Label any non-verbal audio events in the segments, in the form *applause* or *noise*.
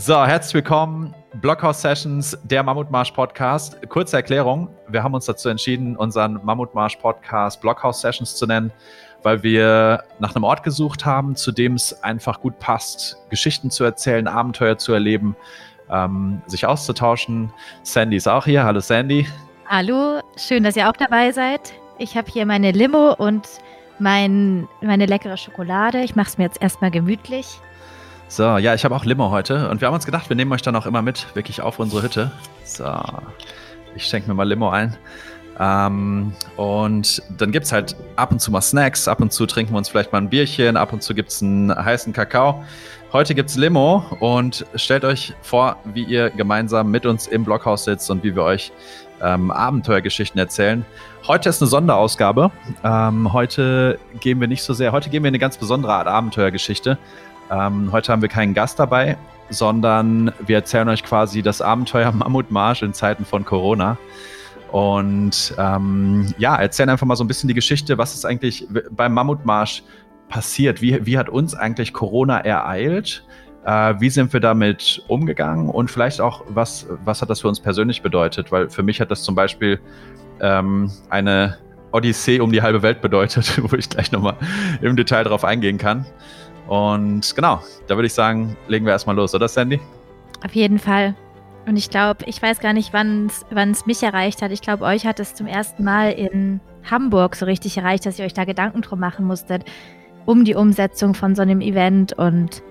So, herzlich willkommen. Blockhouse Sessions, der Mammutmarsch Podcast. Kurze Erklärung. Wir haben uns dazu entschieden, unseren Mammutmarsch Podcast Blockhouse Sessions zu nennen, weil wir nach einem Ort gesucht haben, zu dem es einfach gut passt, Geschichten zu erzählen, Abenteuer zu erleben, ähm, sich auszutauschen. Sandy ist auch hier. Hallo Sandy. Hallo, schön, dass ihr auch dabei seid. Ich habe hier meine Limo und mein, meine leckere Schokolade. Ich mache es mir jetzt erstmal gemütlich. So, ja, ich habe auch Limo heute und wir haben uns gedacht, wir nehmen euch dann auch immer mit, wirklich auf unsere Hütte. So, ich schenke mir mal Limo ein. Ähm, und dann gibt es halt ab und zu mal Snacks, ab und zu trinken wir uns vielleicht mal ein Bierchen, ab und zu gibt es einen heißen Kakao. Heute gibt es Limo und stellt euch vor, wie ihr gemeinsam mit uns im Blockhaus sitzt und wie wir euch ähm, Abenteuergeschichten erzählen. Heute ist eine Sonderausgabe. Ähm, heute gehen wir nicht so sehr, heute gehen wir in eine ganz besondere Art Abenteuergeschichte. Ähm, heute haben wir keinen Gast dabei, sondern wir erzählen euch quasi das Abenteuer *laughs* Mammutmarsch in Zeiten von Corona. Und ähm, ja, erzählen einfach mal so ein bisschen die Geschichte, was ist eigentlich beim Mammutmarsch passiert? Wie, wie hat uns eigentlich Corona ereilt? Äh, wie sind wir damit umgegangen? Und vielleicht auch, was, was hat das für uns persönlich bedeutet? Weil für mich hat das zum Beispiel ähm, eine Odyssee um die halbe Welt bedeutet, *laughs* wo ich gleich nochmal im Detail drauf eingehen kann. Und genau, da würde ich sagen, legen wir erstmal los, oder Sandy? Auf jeden Fall. Und ich glaube, ich weiß gar nicht, wann es mich erreicht hat. Ich glaube, euch hat es zum ersten Mal in Hamburg so richtig erreicht, dass ihr euch da Gedanken drum machen musstet, um die Umsetzung von so einem Event. Und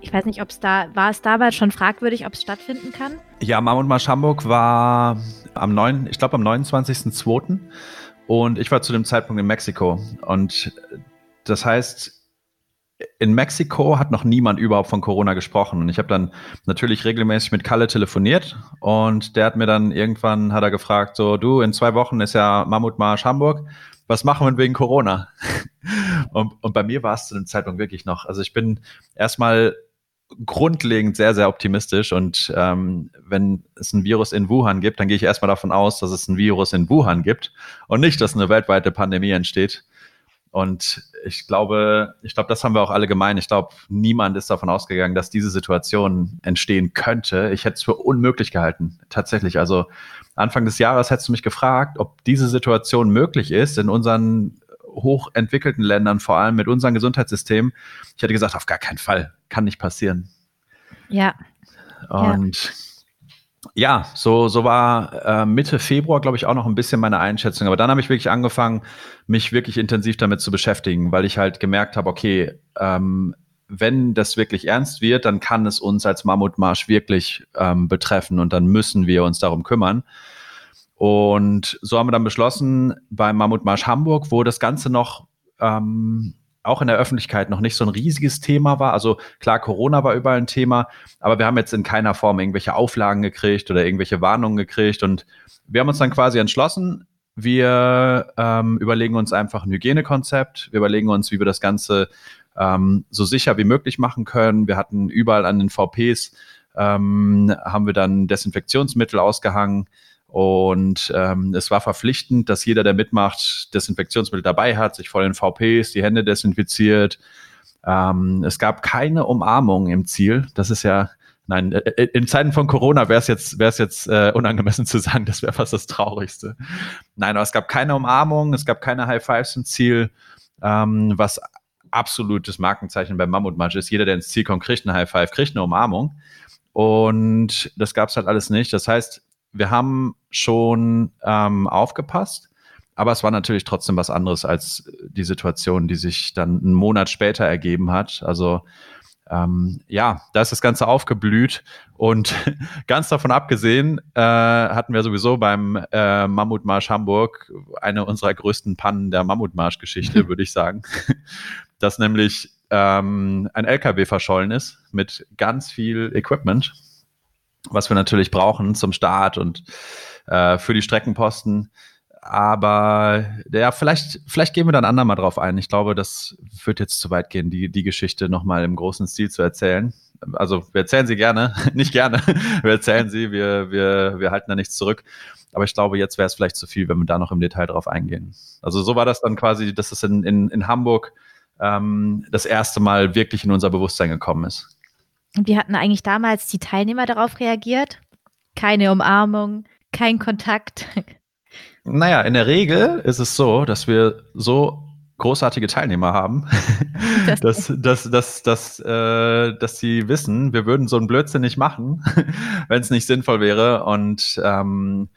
ich weiß nicht, ob es da, war es damals schon fragwürdig, ob es stattfinden kann? Ja, Mammut Marsch Hamburg war am 9., ich glaube am 29.02. Und ich war zu dem Zeitpunkt in Mexiko. Und das heißt, in Mexiko hat noch niemand überhaupt von Corona gesprochen. Und ich habe dann natürlich regelmäßig mit Kalle telefoniert und der hat mir dann irgendwann hat er gefragt, so du, in zwei Wochen ist ja Mammutmarsch Hamburg. Was machen wir wegen Corona? *laughs* und, und bei mir war es zu dem Zeitpunkt wirklich noch. Also ich bin erstmal grundlegend sehr, sehr optimistisch. Und ähm, wenn es ein Virus in Wuhan gibt, dann gehe ich erstmal davon aus, dass es ein Virus in Wuhan gibt und nicht, dass eine weltweite Pandemie entsteht. Und ich glaube, ich glaube, das haben wir auch alle gemeint. Ich glaube, niemand ist davon ausgegangen, dass diese Situation entstehen könnte. Ich hätte es für unmöglich gehalten. Tatsächlich. Also Anfang des Jahres hättest du mich gefragt, ob diese Situation möglich ist in unseren hochentwickelten Ländern, vor allem mit unserem Gesundheitssystem. Ich hätte gesagt, auf gar keinen Fall. Kann nicht passieren. Ja. Und ja ja, so, so war äh, Mitte Februar, glaube ich, auch noch ein bisschen meine Einschätzung. Aber dann habe ich wirklich angefangen, mich wirklich intensiv damit zu beschäftigen, weil ich halt gemerkt habe, okay, ähm, wenn das wirklich ernst wird, dann kann es uns als Mammutmarsch wirklich ähm, betreffen und dann müssen wir uns darum kümmern. Und so haben wir dann beschlossen, beim Mammutmarsch Hamburg, wo das Ganze noch ähm, auch in der Öffentlichkeit noch nicht so ein riesiges Thema war. Also klar, Corona war überall ein Thema, aber wir haben jetzt in keiner Form irgendwelche Auflagen gekriegt oder irgendwelche Warnungen gekriegt. Und wir haben uns dann quasi entschlossen, wir ähm, überlegen uns einfach ein Hygienekonzept. Wir überlegen uns, wie wir das Ganze ähm, so sicher wie möglich machen können. Wir hatten überall an den VPs, ähm, haben wir dann Desinfektionsmittel ausgehangen. Und ähm, es war verpflichtend, dass jeder, der mitmacht, Desinfektionsmittel dabei hat, sich vor den VPs die Hände desinfiziert. Ähm, es gab keine Umarmung im Ziel. Das ist ja, nein, äh, äh, in Zeiten von Corona wäre es jetzt, wäre es jetzt äh, unangemessen *laughs* zu sagen, das wäre fast das Traurigste. Nein, aber es gab keine Umarmung, es gab keine High Fives im Ziel, ähm, was absolutes Markenzeichen beim Mammutmarsch ist. Jeder, der ins Ziel kommt, kriegt eine High Five, kriegt eine Umarmung. Und das gab es halt alles nicht. Das heißt, wir haben schon ähm, aufgepasst, aber es war natürlich trotzdem was anderes als die Situation, die sich dann einen Monat später ergeben hat. Also ähm, ja, da ist das Ganze aufgeblüht und *laughs* ganz davon abgesehen äh, hatten wir sowieso beim äh, Mammutmarsch Hamburg eine unserer größten Pannen der Mammutmarsch-Geschichte, *laughs* würde ich sagen, dass nämlich ähm, ein LKW verschollen ist mit ganz viel Equipment was wir natürlich brauchen zum Start und äh, für die Streckenposten. Aber ja, vielleicht, vielleicht gehen wir dann andermal drauf ein. Ich glaube, das wird jetzt zu weit gehen, die, die Geschichte nochmal im großen Stil zu erzählen. Also wir erzählen sie gerne, *laughs* nicht gerne. Wir erzählen sie, wir, wir, wir halten da nichts zurück. Aber ich glaube, jetzt wäre es vielleicht zu viel, wenn wir da noch im Detail drauf eingehen. Also so war das dann quasi, dass es in, in, in Hamburg ähm, das erste Mal wirklich in unser Bewusstsein gekommen ist. Wie hatten eigentlich damals die Teilnehmer darauf reagiert? Keine Umarmung, kein Kontakt. Naja, in der Regel ist es so, dass wir so großartige Teilnehmer haben, *laughs* das dass, dass, dass, dass, äh, dass sie wissen, wir würden so einen Blödsinn nicht machen, *laughs* wenn es nicht sinnvoll wäre. Und ähm,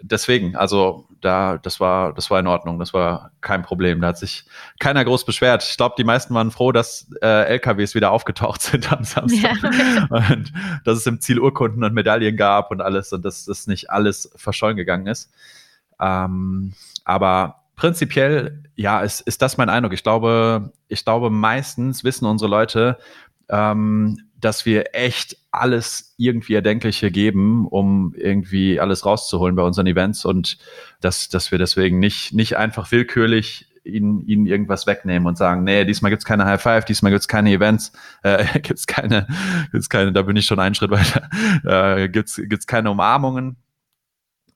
deswegen, also da, das war, das war in Ordnung, das war kein Problem. Da hat sich keiner groß beschwert. Ich glaube, die meisten waren froh, dass äh, LKWs wieder aufgetaucht sind am Samstag. Ja. Und dass es im Ziel Urkunden und Medaillen gab und alles und dass das nicht alles verschollen gegangen ist. Ähm, aber prinzipiell, ja, ist, ist das mein Eindruck. Ich glaube, ich glaube, meistens wissen unsere Leute, ähm, dass wir echt alles irgendwie Erdenkliche geben, um irgendwie alles rauszuholen bei unseren Events und dass, dass wir deswegen nicht, nicht einfach willkürlich ihnen, ihnen irgendwas wegnehmen und sagen, nee, diesmal gibt's keine High Five, diesmal gibt's keine Events, *laughs* äh, gibt's keine, gibt's keine, da bin ich schon einen Schritt weiter, *laughs* äh, gibt's, gibt's keine Umarmungen.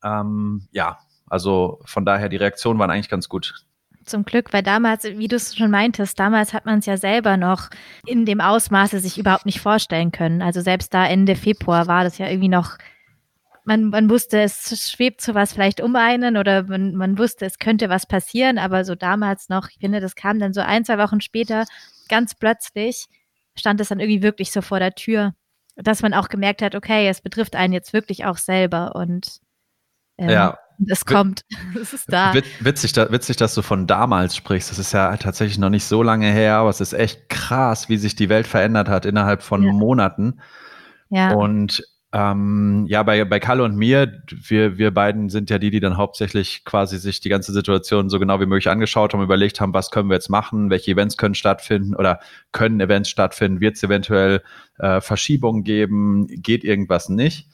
Ähm, ja, also von daher, die Reaktionen waren eigentlich ganz gut. Zum Glück, weil damals, wie du es schon meintest, damals hat man es ja selber noch in dem Ausmaße sich überhaupt nicht vorstellen können. Also selbst da Ende Februar war das ja irgendwie noch, man, man wusste, es schwebt sowas vielleicht um einen oder man, man wusste, es könnte was passieren, aber so damals noch, ich finde, das kam dann so ein, zwei Wochen später, ganz plötzlich stand es dann irgendwie wirklich so vor der Tür, dass man auch gemerkt hat, okay, es betrifft einen jetzt wirklich auch selber und ähm, ja, es kommt. *laughs* es ist da. Witzig, witzig, dass du von damals sprichst. Das ist ja tatsächlich noch nicht so lange her, aber es ist echt krass, wie sich die Welt verändert hat innerhalb von ja. Monaten. Ja. Und ähm, ja, bei, bei Kalle und mir, wir, wir beiden sind ja die, die dann hauptsächlich quasi sich die ganze Situation so genau wie möglich angeschaut haben, überlegt haben, was können wir jetzt machen, welche Events können stattfinden oder können Events stattfinden, wird es eventuell äh, Verschiebungen geben, geht irgendwas nicht.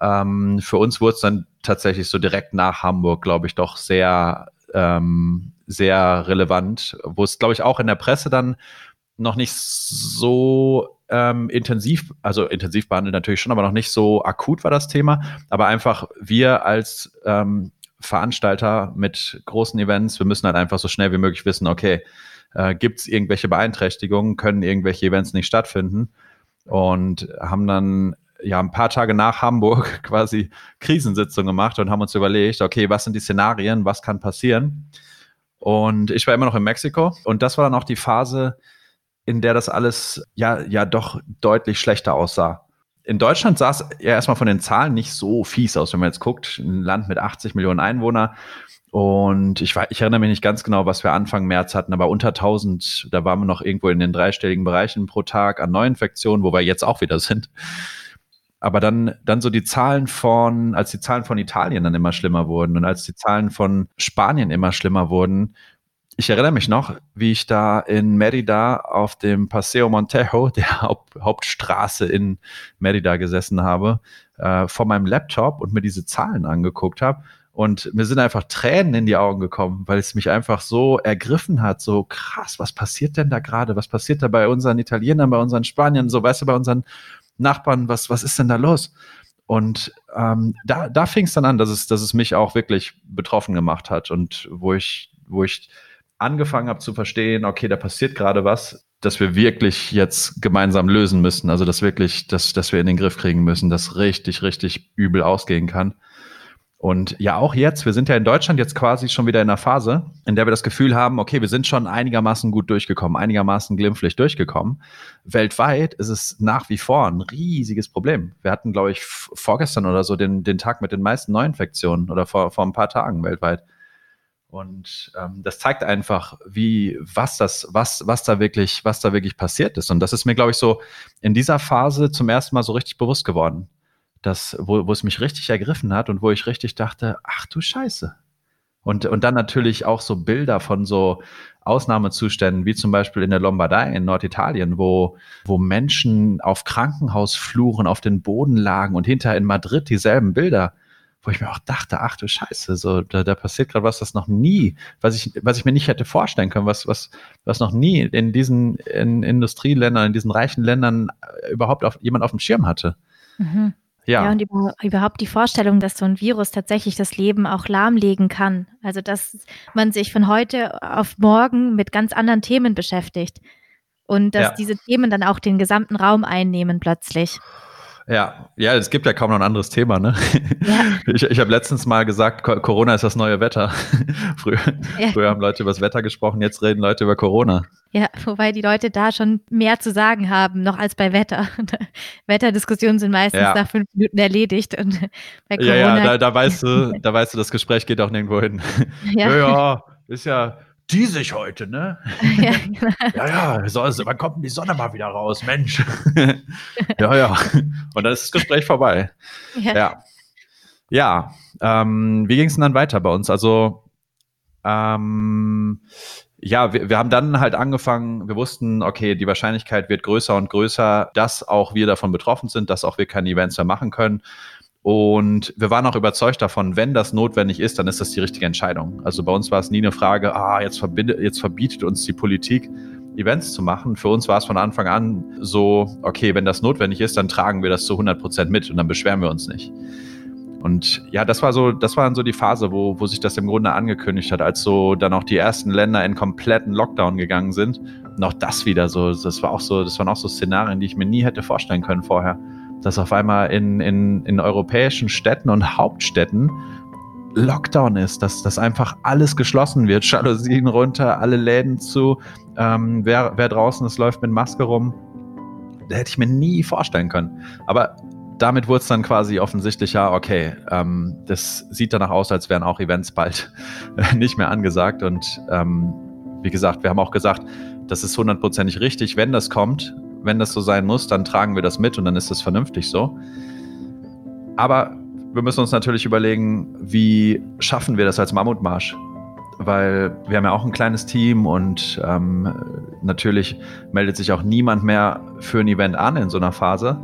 Ähm, für uns wurde es dann tatsächlich so direkt nach Hamburg, glaube ich, doch sehr, ähm, sehr relevant, wo es, glaube ich, auch in der Presse dann noch nicht so ähm, intensiv, also intensiv behandelt natürlich schon, aber noch nicht so akut war das Thema. Aber einfach wir als ähm, Veranstalter mit großen Events, wir müssen halt einfach so schnell wie möglich wissen, okay, äh, gibt es irgendwelche Beeinträchtigungen, können irgendwelche Events nicht stattfinden und haben dann ja ein paar Tage nach Hamburg *laughs* quasi Krisensitzung gemacht und haben uns überlegt, okay, was sind die Szenarien, was kann passieren? Und ich war immer noch in Mexiko und das war dann auch die Phase, in der das alles ja, ja doch deutlich schlechter aussah. In Deutschland sah es ja erstmal von den Zahlen nicht so fies aus, wenn man jetzt guckt, ein Land mit 80 Millionen Einwohnern. Und ich, ich erinnere mich nicht ganz genau, was wir Anfang März hatten, aber unter 1000, da waren wir noch irgendwo in den dreistelligen Bereichen pro Tag an Neuinfektionen, wo wir jetzt auch wieder sind. Aber dann, dann so die Zahlen von, als die Zahlen von Italien dann immer schlimmer wurden und als die Zahlen von Spanien immer schlimmer wurden, ich erinnere mich noch, wie ich da in Merida auf dem Paseo Montejo, *laughs* der Haupt, Hauptstraße in Merida gesessen habe, äh, vor meinem Laptop und mir diese Zahlen angeguckt habe. Und mir sind einfach Tränen in die Augen gekommen, weil es mich einfach so ergriffen hat. So krass, was passiert denn da gerade? Was passiert da bei unseren Italienern, bei unseren Spaniern, so weißt du, bei unseren Nachbarn, was, was ist denn da los? Und ähm, da, da fing es dann an, dass es, dass es mich auch wirklich betroffen gemacht hat und wo ich, wo ich angefangen habe zu verstehen, okay, da passiert gerade was, dass wir wirklich jetzt gemeinsam lösen müssen. Also dass wirklich, dass, dass wir in den Griff kriegen müssen, dass richtig, richtig übel ausgehen kann. Und ja, auch jetzt, wir sind ja in Deutschland jetzt quasi schon wieder in einer Phase, in der wir das Gefühl haben, okay, wir sind schon einigermaßen gut durchgekommen, einigermaßen glimpflich durchgekommen. Weltweit ist es nach wie vor ein riesiges Problem. Wir hatten, glaube ich, vorgestern oder so den, den Tag mit den meisten Neuinfektionen oder vor, vor ein paar Tagen weltweit. Und ähm, das zeigt einfach, wie, was das, was, was da wirklich, was da wirklich passiert ist. Und das ist mir, glaube ich, so in dieser Phase zum ersten Mal so richtig bewusst geworden das, wo, wo es mich richtig ergriffen hat und wo ich richtig dachte, ach du Scheiße. Und, und dann natürlich auch so Bilder von so Ausnahmezuständen, wie zum Beispiel in der Lombardei in Norditalien, wo, wo Menschen auf Krankenhausfluren auf den Boden lagen und hinter in Madrid dieselben Bilder, wo ich mir auch dachte, ach du Scheiße, so, da, da passiert gerade was, das noch nie, was ich, was ich mir nicht hätte vorstellen können, was, was, was noch nie in diesen in Industrieländern, in diesen reichen Ländern überhaupt auf, jemand auf dem Schirm hatte. Mhm. Ja. ja, und über, überhaupt die Vorstellung, dass so ein Virus tatsächlich das Leben auch lahmlegen kann. Also, dass man sich von heute auf morgen mit ganz anderen Themen beschäftigt. und dass ja. diese Themen dann auch den gesamten Raum einnehmen plötzlich. Ja, ja, es gibt ja kaum noch ein anderes Thema, ne? Ja. *laughs* Ich, ich habe letztens mal gesagt, Corona ist das neue Wetter. *laughs* früher, ja. früher haben Leute über das Wetter gesprochen, jetzt reden Leute über Corona. Ja, wobei die Leute da schon mehr zu sagen haben, noch als bei Wetter. *laughs* Wetterdiskussionen sind meistens ja. nach fünf Minuten erledigt. Und bei Corona ja, ja, da, da weißt du, da weißt du, das Gespräch geht auch nirgendwo hin. Ja, ja, ja ist ja die sich heute, ne? *laughs* *laughs* Ja, ja, ja, so, wann kommt denn die Sonne mal wieder raus, Mensch? *laughs* ja, ja. Und dann ist das Gespräch vorbei. Ja. Ja, ja ähm, wie ging es denn dann weiter bei uns? Also, ähm, ja, wir, wir haben dann halt angefangen, wir wussten, okay, die Wahrscheinlichkeit wird größer und größer, dass auch wir davon betroffen sind, dass auch wir keine Events mehr machen können. Und wir waren auch überzeugt davon, wenn das notwendig ist, dann ist das die richtige Entscheidung. Also bei uns war es nie eine Frage, ah, jetzt, verbindet, jetzt verbietet uns die Politik, Events zu machen. Für uns war es von Anfang an so, okay, wenn das notwendig ist, dann tragen wir das zu 100 Prozent mit und dann beschweren wir uns nicht. Und ja, das war so, das war dann so die Phase, wo, wo sich das im Grunde angekündigt hat, als so dann auch die ersten Länder in kompletten Lockdown gegangen sind. Und auch das wieder so, das war auch so, das waren auch so Szenarien, die ich mir nie hätte vorstellen können vorher dass auf einmal in, in, in europäischen Städten und Hauptstädten Lockdown ist, dass, dass einfach alles geschlossen wird, *laughs* Jalousien runter, alle Läden zu, ähm, wer, wer draußen ist, läuft mit Maske rum. Da hätte ich mir nie vorstellen können. Aber damit wurde es dann quasi offensichtlich, ja, okay, ähm, das sieht danach aus, als wären auch Events bald *laughs* nicht mehr angesagt. Und ähm, wie gesagt, wir haben auch gesagt, das ist hundertprozentig richtig, wenn das kommt, wenn das so sein muss, dann tragen wir das mit und dann ist das vernünftig so. Aber wir müssen uns natürlich überlegen, wie schaffen wir das als Mammutmarsch? Weil wir haben ja auch ein kleines Team und ähm, natürlich meldet sich auch niemand mehr für ein Event an in so einer Phase.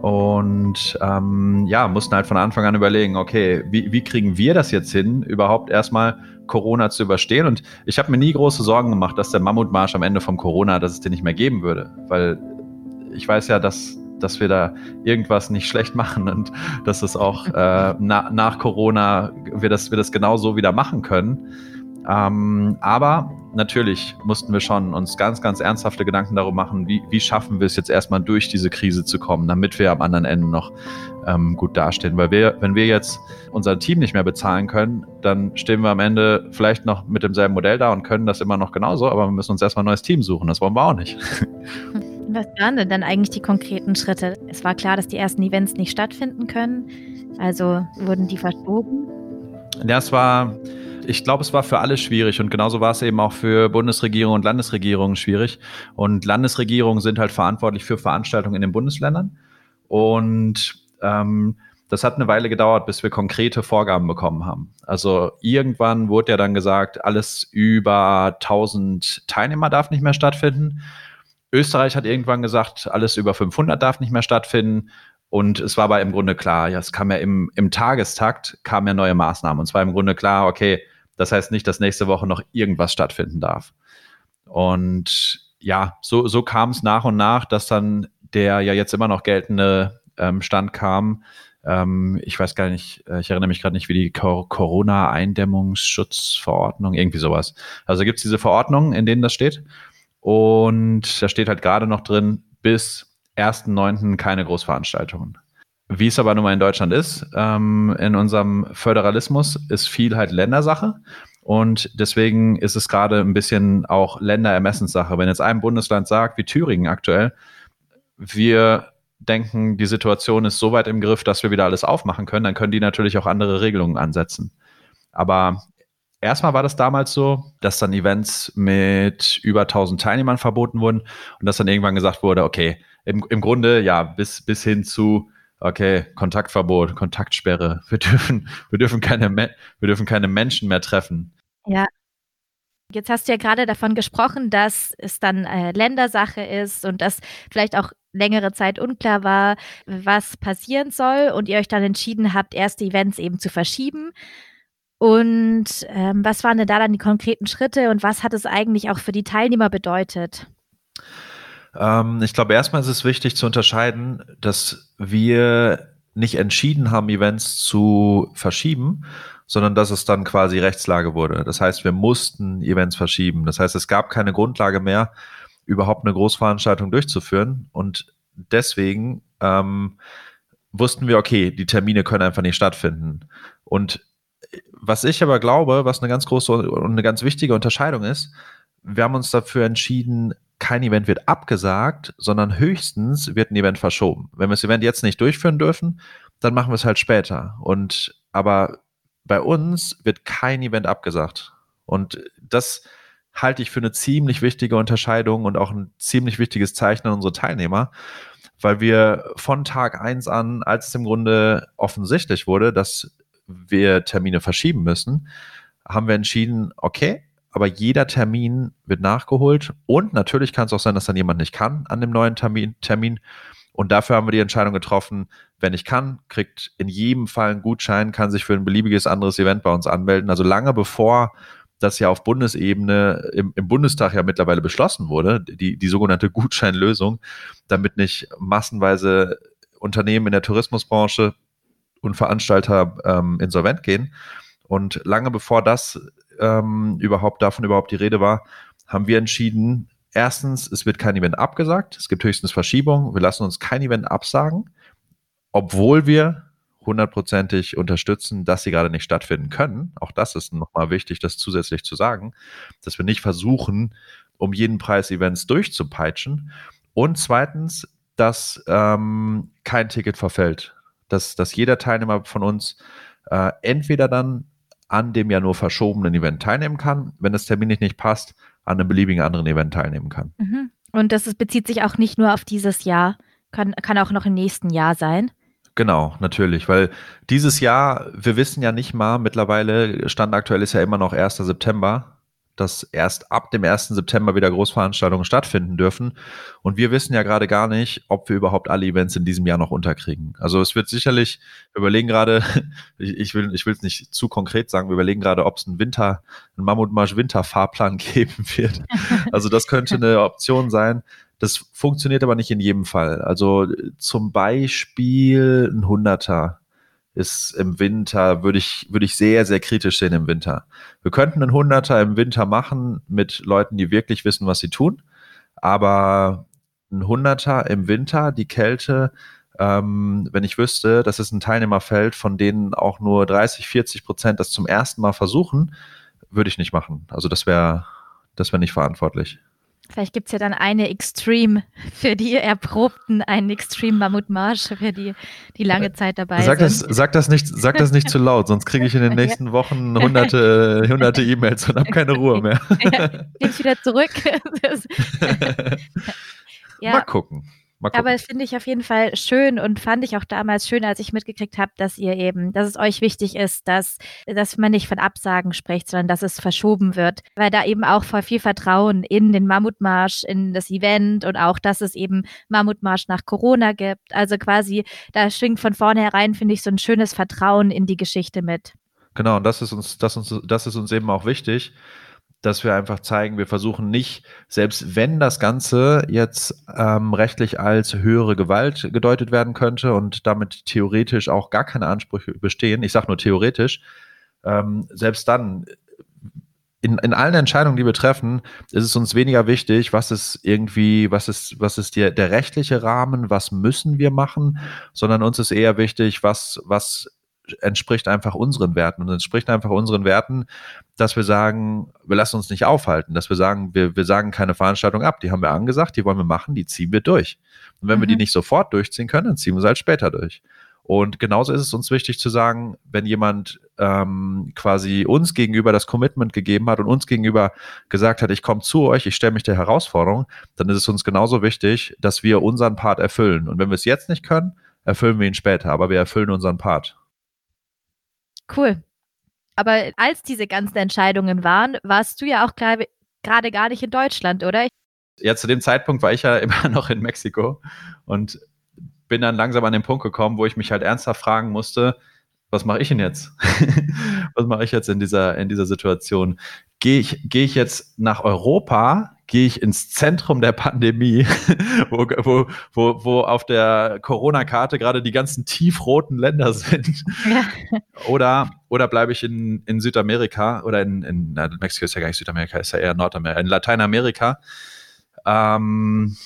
Und ähm, ja, mussten halt von Anfang an überlegen, okay, wie, wie kriegen wir das jetzt hin, überhaupt erstmal Corona zu überstehen? Und ich habe mir nie große Sorgen gemacht, dass der Mammutmarsch am Ende vom Corona, dass es den nicht mehr geben würde. Weil ich weiß ja, dass, dass wir da irgendwas nicht schlecht machen und *laughs* dass es auch äh, na, nach Corona wir das, wir das genauso wieder machen können. Ähm, aber natürlich mussten wir schon uns ganz, ganz ernsthafte Gedanken darum machen, wie, wie schaffen wir es jetzt erstmal durch diese Krise zu kommen, damit wir am anderen Ende noch ähm, gut dastehen. Weil wir, wenn wir jetzt unser Team nicht mehr bezahlen können, dann stehen wir am Ende vielleicht noch mit demselben Modell da und können das immer noch genauso, aber wir müssen uns erstmal ein neues Team suchen. Das wollen wir auch nicht. *laughs* Was waren denn dann eigentlich die konkreten Schritte? Es war klar, dass die ersten Events nicht stattfinden können. Also wurden die verschoben? Ja, es war ich glaube, es war für alle schwierig und genauso war es eben auch für Bundesregierung und Landesregierungen schwierig. Und Landesregierungen sind halt verantwortlich für Veranstaltungen in den Bundesländern. Und ähm, das hat eine Weile gedauert, bis wir konkrete Vorgaben bekommen haben. Also irgendwann wurde ja dann gesagt, alles über 1000 Teilnehmer darf nicht mehr stattfinden. Österreich hat irgendwann gesagt, alles über 500 darf nicht mehr stattfinden. Und es war aber im Grunde klar, ja, es kam ja im, im Tagestakt, kamen ja neue Maßnahmen. Und es war im Grunde klar, okay, das heißt nicht, dass nächste Woche noch irgendwas stattfinden darf. Und ja, so, so kam es nach und nach, dass dann der ja jetzt immer noch geltende ähm, Stand kam. Ähm, ich weiß gar nicht, äh, ich erinnere mich gerade nicht, wie die Corona-Eindämmungsschutzverordnung, irgendwie sowas. Also gibt es diese Verordnungen, in denen das steht. Und da steht halt gerade noch drin, bis 1.9. keine Großveranstaltungen. Wie es aber nun mal in Deutschland ist, ähm, in unserem Föderalismus ist viel halt Ländersache. Und deswegen ist es gerade ein bisschen auch Länderermessenssache. Wenn jetzt ein Bundesland sagt, wie Thüringen aktuell, wir denken, die Situation ist so weit im Griff, dass wir wieder alles aufmachen können, dann können die natürlich auch andere Regelungen ansetzen. Aber erstmal war das damals so, dass dann Events mit über 1000 Teilnehmern verboten wurden und dass dann irgendwann gesagt wurde, okay, im, im Grunde ja, bis, bis hin zu okay, Kontaktverbot, Kontaktsperre. Wir dürfen, wir dürfen keine, wir dürfen keine Menschen mehr treffen. Ja. Jetzt hast du ja gerade davon gesprochen, dass es dann äh, Ländersache ist und dass vielleicht auch längere Zeit unklar war, was passieren soll und ihr euch dann entschieden habt, erste Events eben zu verschieben. Und ähm, was waren denn da dann die konkreten Schritte und was hat es eigentlich auch für die Teilnehmer bedeutet? Ähm, ich glaube, erstmal ist es wichtig zu unterscheiden, dass wir nicht entschieden haben, Events zu verschieben, sondern dass es dann quasi Rechtslage wurde. Das heißt, wir mussten Events verschieben. Das heißt, es gab keine Grundlage mehr, überhaupt eine Großveranstaltung durchzuführen. Und deswegen ähm, wussten wir, okay, die Termine können einfach nicht stattfinden. Und was ich aber glaube, was eine ganz große und eine ganz wichtige Unterscheidung ist, wir haben uns dafür entschieden, kein Event wird abgesagt, sondern höchstens wird ein Event verschoben. Wenn wir das Event jetzt nicht durchführen dürfen, dann machen wir es halt später. Und aber bei uns wird kein Event abgesagt. Und das halte ich für eine ziemlich wichtige Unterscheidung und auch ein ziemlich wichtiges Zeichen an unsere Teilnehmer, weil wir von Tag eins an, als es im Grunde offensichtlich wurde, dass wir Termine verschieben müssen, haben wir entschieden, okay, aber jeder Termin wird nachgeholt und natürlich kann es auch sein, dass dann jemand nicht kann an dem neuen Termin. Termin. Und dafür haben wir die Entscheidung getroffen, wenn ich kann, kriegt in jedem Fall einen Gutschein, kann sich für ein beliebiges anderes Event bei uns anmelden. Also lange bevor das ja auf Bundesebene im, im, Bundestag ja mittlerweile beschlossen wurde, die, die sogenannte Gutscheinlösung, damit nicht massenweise Unternehmen in der Tourismusbranche und Veranstalter ähm, insolvent gehen. Und lange bevor das ähm, überhaupt davon überhaupt die Rede war, haben wir entschieden, erstens, es wird kein Event abgesagt, es gibt höchstens Verschiebungen, wir lassen uns kein Event absagen, obwohl wir hundertprozentig unterstützen, dass sie gerade nicht stattfinden können. Auch das ist nochmal wichtig, das zusätzlich zu sagen, dass wir nicht versuchen, um jeden Preis Events durchzupeitschen. Und zweitens, dass ähm, kein Ticket verfällt. Dass, dass jeder Teilnehmer von uns äh, entweder dann an dem ja nur verschobenen Event teilnehmen kann, wenn das Termin nicht passt, an einem beliebigen anderen Event teilnehmen kann. Mhm. Und das ist, bezieht sich auch nicht nur auf dieses Jahr, kann, kann auch noch im nächsten Jahr sein. Genau, natürlich, weil dieses Jahr, wir wissen ja nicht mal, mittlerweile, Stand aktuell ist ja immer noch 1. September, dass erst ab dem 1. September wieder Großveranstaltungen stattfinden dürfen. Und wir wissen ja gerade gar nicht, ob wir überhaupt alle Events in diesem Jahr noch unterkriegen. Also es wird sicherlich, wir überlegen gerade, *laughs* ich, will ich will es nicht zu konkret sagen, wir überlegen gerade, ob es einen Winter, einen Mammutmarsch Winterfahrplan *laughs* geben wird. Also das könnte eine Option sein. Das funktioniert aber nicht in jedem Fall. Also zum Beispiel ein Hunderter ist im Winter, würde ich, würde ich sehr, sehr kritisch sehen im Winter. Wir könnten einen Hunderter im Winter machen mit Leuten, die wirklich wissen, was sie tun. Aber ein Hunderter im Winter, die Kälte, ähm, wenn ich wüsste, dass es ein Teilnehmerfeld, von denen auch nur 30, 40 Prozent das zum ersten Mal versuchen, würde ich nicht machen. Also das wäre, das wäre nicht verantwortlich. Vielleicht gibt es ja dann eine Extreme für die Erprobten, einen Extreme Mammutmarsch für die, die lange Zeit dabei sag sind. Das, sag, das nicht, sag das nicht zu laut, sonst kriege ich in den *laughs* nächsten Wochen hunderte hunderte E-Mails und habe keine Ruhe mehr. *laughs* Ja, ich wieder zurück. *laughs* ja. Mal gucken. Aber das finde ich auf jeden Fall schön und fand ich auch damals schön, als ich mitgekriegt habe, dass ihr eben, dass es euch wichtig ist, dass, dass man nicht von Absagen spricht, sondern dass es verschoben wird. Weil da eben auch voll viel Vertrauen in den Mammutmarsch, in das Event und auch, dass es eben Mammutmarsch nach Corona gibt. Also quasi, da schwingt von vornherein, finde ich, so ein schönes Vertrauen in die Geschichte mit. Genau, und das ist uns, das uns, das ist uns eben auch wichtig dass wir einfach zeigen, wir versuchen nicht, selbst wenn das Ganze jetzt ähm, rechtlich als höhere Gewalt gedeutet werden könnte und damit theoretisch auch gar keine Ansprüche bestehen, ich sage nur theoretisch, ähm, selbst dann in, in allen Entscheidungen, die wir treffen, ist es uns weniger wichtig, was ist irgendwie, was ist, was ist der, der rechtliche Rahmen, was müssen wir machen, sondern uns ist eher wichtig, was, was entspricht einfach unseren Werten. Und entspricht einfach unseren Werten, dass wir sagen, wir lassen uns nicht aufhalten, dass wir sagen, wir, wir sagen keine Veranstaltung ab. Die haben wir angesagt, die wollen wir machen, die ziehen wir durch. Und wenn mhm. wir die mhm. nicht sofort durchziehen können, dann ziehen wir sie halt später durch. Und genauso ist es uns wichtig zu sagen, wenn jemand ähm, quasi uns gegenüber das Commitment gegeben hat und uns gegenüber gesagt hat, ich komme zu euch, ich stelle mich der Herausforderung, dann ist es uns genauso wichtig, dass wir unseren Part erfüllen. Und wenn wir es jetzt nicht können, erfüllen wir ihn später, aber wir erfüllen unseren Part. Cool. Aber als diese ganzen Entscheidungen waren, warst du ja auch gerade gar nicht in Deutschland, oder? Ja, zu dem Zeitpunkt war ich ja *laughs* immer noch in Mexiko und bin dann langsam an den Punkt gekommen, wo ich mich halt ernsthaft fragen musste, was mache ich denn jetzt? *laughs* was mache ich jetzt in dieser, in dieser Situation? Gehe ich, geh ich jetzt nach Europa gehe ich ins Zentrum der Pandemie, *laughs* wo, wo, wo, wo auf der Corona-Karte gerade die ganzen tiefroten Länder sind. Ja. Oder, oder bleibe ich in, in Südamerika oder in, in na, Mexiko ist ja gar nicht Südamerika, ist ja eher Nordamerika, in Lateinamerika. Ähm,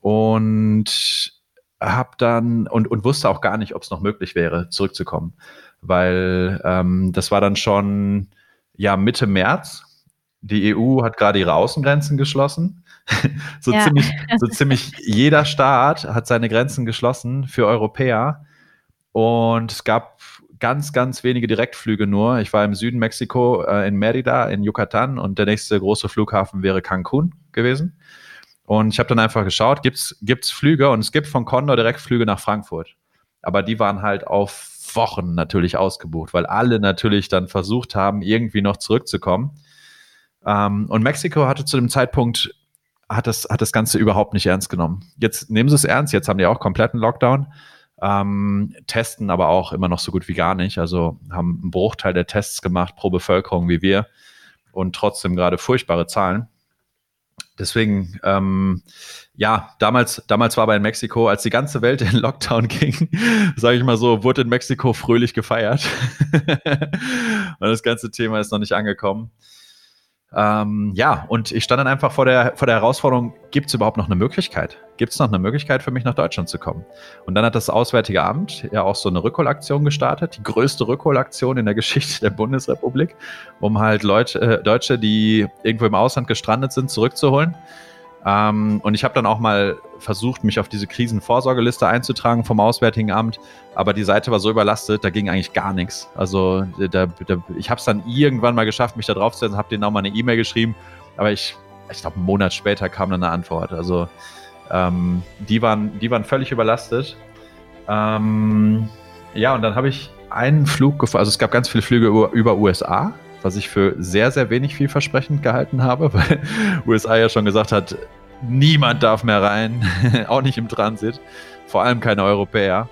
und habe dann und, und wusste auch gar nicht, ob es noch möglich wäre, zurückzukommen. Weil ähm, das war dann schon ja Mitte März. Die EU hat gerade ihre Außengrenzen geschlossen. *laughs* so, ja. ziemlich, so *laughs* ziemlich jeder Staat hat seine Grenzen geschlossen für Europäer. Und es gab ganz, ganz wenige Direktflüge nur. Ich war im Süden Mexiko, äh, in Merida, in Yucatan und der nächste große Flughafen wäre Cancun gewesen. Und ich habe dann einfach geschaut, gibt es Flüge und es gibt von Condor Direktflüge nach Frankfurt. Aber die waren halt auf Wochen natürlich ausgebucht, weil alle natürlich dann versucht haben, irgendwie noch zurückzukommen. Ähm, und Mexiko hatte zu dem Zeitpunkt, hat das, hat das Ganze überhaupt nicht ernst genommen. Jetzt nehmen sie es ernst, jetzt haben die auch kompletten Lockdown ähm, testen aber auch immer noch so gut wie gar nicht. Also haben einen Bruchteil der Tests gemacht pro Bevölkerung wie wir und trotzdem gerade furchtbare Zahlen. Deswegen, ähm, ja, damals, damals war aber in Mexiko, als die ganze Welt in Lockdown *laughs* ging, sage ich mal so, wurde in Mexiko fröhlich gefeiert. *laughs* und das ganze Thema ist noch nicht angekommen. Ähm, ja, und ich stand dann einfach vor der, vor der Herausforderung, gibt es überhaupt noch eine Möglichkeit? Gibt es noch eine Möglichkeit für mich nach Deutschland zu kommen? Und dann hat das Auswärtige Amt ja auch so eine Rückholaktion gestartet, die größte Rückholaktion in der *laughs* Geschichte der Bundesrepublik, um halt Leute, äh, Deutsche, die irgendwo im Ausland gestrandet sind, zurückzuholen. Ähm, und ich habe dann auch mal versucht, mich auf diese Krisenvorsorgeliste einzutragen vom Auswärtigen Amt, aber die Seite war so überlastet, da ging eigentlich gar nichts. Also da, da, ich habe es dann irgendwann mal geschafft, mich da draufzusetzen, habe denen auch mal eine E-Mail geschrieben, aber ich, ich glaube, einen Monat später kam dann eine Antwort. Also ähm, die, waren, die waren völlig überlastet. Ähm, ja, und dann habe ich einen Flug gefahren, also es gab ganz viele Flüge über, über USA, was ich für sehr, sehr wenig vielversprechend gehalten habe, *laughs* weil USA ja schon gesagt hat, niemand darf mehr rein, *laughs* auch nicht im Transit, vor allem keine Europäer.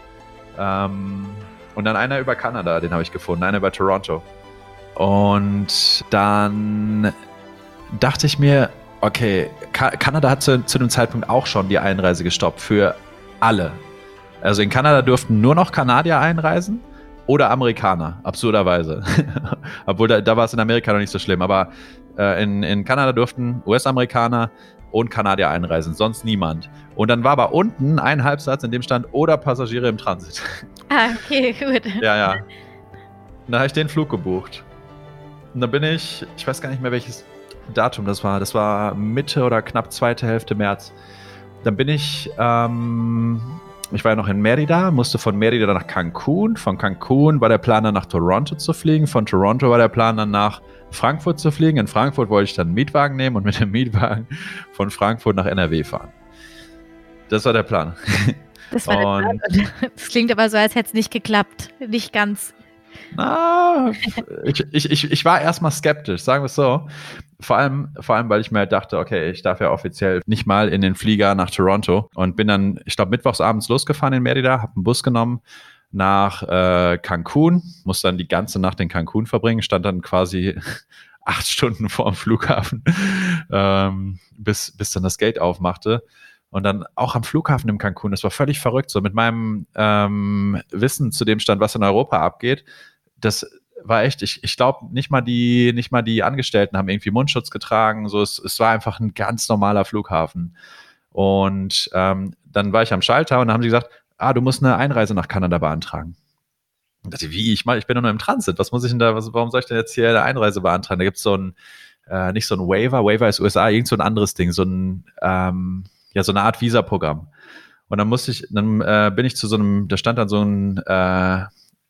Ähm, und dann einer über Kanada, den habe ich gefunden, einer über Toronto. Und dann dachte ich mir, okay, Ka Kanada hat zu, zu dem Zeitpunkt auch schon die Einreise gestoppt für alle. Also in Kanada durften nur noch Kanadier einreisen oder Amerikaner, absurderweise. *laughs* Obwohl da, da war es in Amerika noch nicht so schlimm, aber äh, in, in Kanada durften US-Amerikaner und Kanadier einreisen, sonst niemand. Und dann war aber unten ein Halbsatz, in dem stand oder Passagiere im Transit. *laughs* Ah, okay, gut. *laughs* ja, ja. Und da habe ich den Flug gebucht. Und dann bin ich, ich weiß gar nicht mehr welches Datum das war, das war Mitte oder knapp zweite Hälfte März. Dann bin ich ähm, ich war ja noch in Merida, musste von Merida nach Cancun. Von Cancun war der Plan dann nach Toronto zu fliegen. Von Toronto war der Plan dann nach Frankfurt zu fliegen. In Frankfurt wollte ich dann einen Mietwagen nehmen und mit dem Mietwagen von Frankfurt nach NRW fahren. Das war der Plan. Das, war der Plan. *laughs* das klingt aber so, als hätte es nicht geklappt. Nicht ganz. Na, ich, ich, ich, ich war erstmal skeptisch, sagen wir es so. Vor allem, vor allem, weil ich mir halt dachte, okay, ich darf ja offiziell nicht mal in den Flieger nach Toronto und bin dann, ich glaube, mittwochs abends losgefahren in Merida, habe einen Bus genommen nach äh, Cancun, musste dann die ganze Nacht in Cancun verbringen, stand dann quasi *laughs* acht Stunden vor dem Flughafen, ähm, bis, bis dann das Gate aufmachte. Und dann auch am Flughafen im Cancun, das war völlig verrückt, so mit meinem ähm, Wissen zu dem Stand, was in Europa abgeht. Das war echt, ich, ich glaube, nicht mal die, nicht mal die Angestellten haben irgendwie Mundschutz getragen. So, es, es war einfach ein ganz normaler Flughafen. Und ähm, dann war ich am Schalter und dann haben sie gesagt, ah, du musst eine Einreise nach Kanada beantragen. Und dachte, wie? Ich, ich bin doch nur im Transit. Was muss ich denn da, was, warum soll ich denn jetzt hier eine Einreise beantragen? Da gibt es so ein, äh, nicht so ein Waiver, Waiver ist USA, irgend so ein anderes Ding, so ein, ähm, ja, so eine Art Visa-Programm. Und dann musste ich, dann äh, bin ich zu so einem, da stand dann so ein, äh,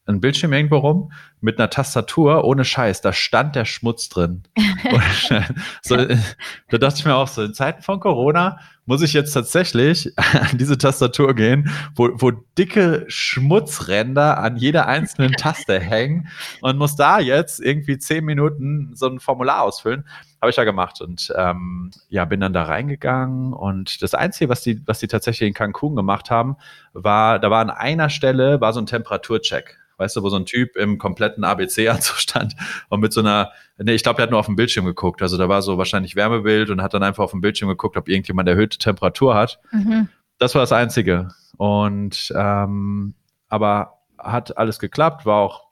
ein Bildschirm irgendwo rum mit einer Tastatur ohne Scheiß. Da stand der Schmutz drin. *laughs* so, da dachte ich mir auch so, in Zeiten von Corona muss ich jetzt tatsächlich *laughs* an diese Tastatur gehen, wo, wo dicke Schmutzränder an jeder einzelnen *laughs* Taste hängen und muss da jetzt irgendwie zehn Minuten so ein Formular ausfüllen. Habe ich ja gemacht und ähm, ja, bin dann da reingegangen und das Einzige, was die, was die tatsächlich in Cancun gemacht haben, war, da war an einer Stelle, war so ein Temperaturcheck weißt du, wo so ein Typ im kompletten ABC-Anzug stand und mit so einer, nee, ich glaube, der hat nur auf dem Bildschirm geguckt. Also da war so wahrscheinlich Wärmebild und hat dann einfach auf dem Bildschirm geguckt, ob irgendjemand erhöhte Temperatur hat. Mhm. Das war das Einzige. Und ähm, aber hat alles geklappt, war auch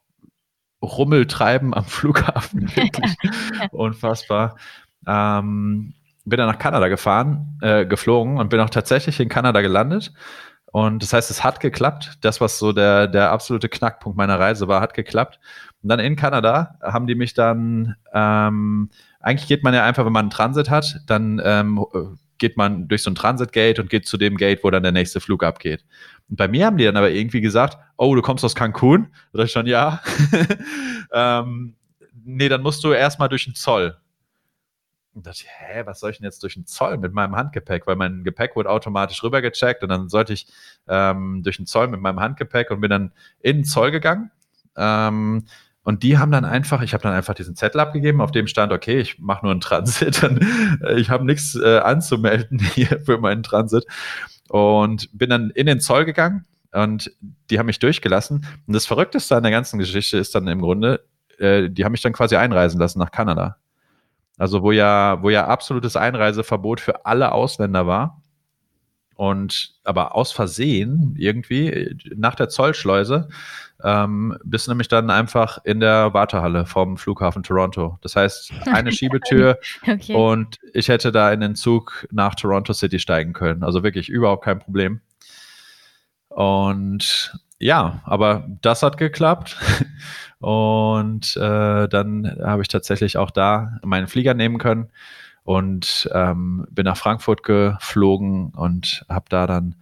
Rummeltreiben am Flughafen, *laughs* wirklich unfassbar. Ähm, bin dann nach Kanada gefahren, äh, geflogen und bin auch tatsächlich in Kanada gelandet. Und das heißt, es hat geklappt. Das, was so der, der absolute Knackpunkt meiner Reise war, hat geklappt. Und dann in Kanada haben die mich dann, ähm, eigentlich geht man ja einfach, wenn man einen Transit hat, dann ähm, geht man durch so ein Transit-Gate und geht zu dem Gate, wo dann der nächste Flug abgeht. Und bei mir haben die dann aber irgendwie gesagt, oh, du kommst aus Cancun? Da ich schon, ja. *laughs* ähm, nee, dann musst du erstmal durch den Zoll. Und dachte hä, was soll ich denn jetzt durch den Zoll mit meinem Handgepäck? Weil mein Gepäck wurde automatisch rübergecheckt und dann sollte ich ähm, durch den Zoll mit meinem Handgepäck und bin dann in den Zoll gegangen. Ähm, und die haben dann einfach, ich habe dann einfach diesen Zettel abgegeben, auf dem stand, okay, ich mache nur einen Transit, *laughs* und, äh, ich habe nichts äh, anzumelden hier *laughs* für meinen Transit. Und bin dann in den Zoll gegangen und die haben mich durchgelassen. Und das Verrückteste an der ganzen Geschichte ist dann im Grunde, äh, die haben mich dann quasi einreisen lassen nach Kanada. Also wo ja, wo ja absolutes Einreiseverbot für alle Ausländer war. Und aber aus Versehen irgendwie nach der Zollschleuse ähm, bist nämlich dann einfach in der Wartehalle vom Flughafen Toronto. Das heißt, eine *laughs* Schiebetür okay. und ich hätte da in den Zug nach Toronto City steigen können. Also wirklich überhaupt kein Problem. Und ja, aber das hat geklappt. *laughs* Und äh, dann habe ich tatsächlich auch da meinen Flieger nehmen können und ähm, bin nach Frankfurt geflogen und habe da dann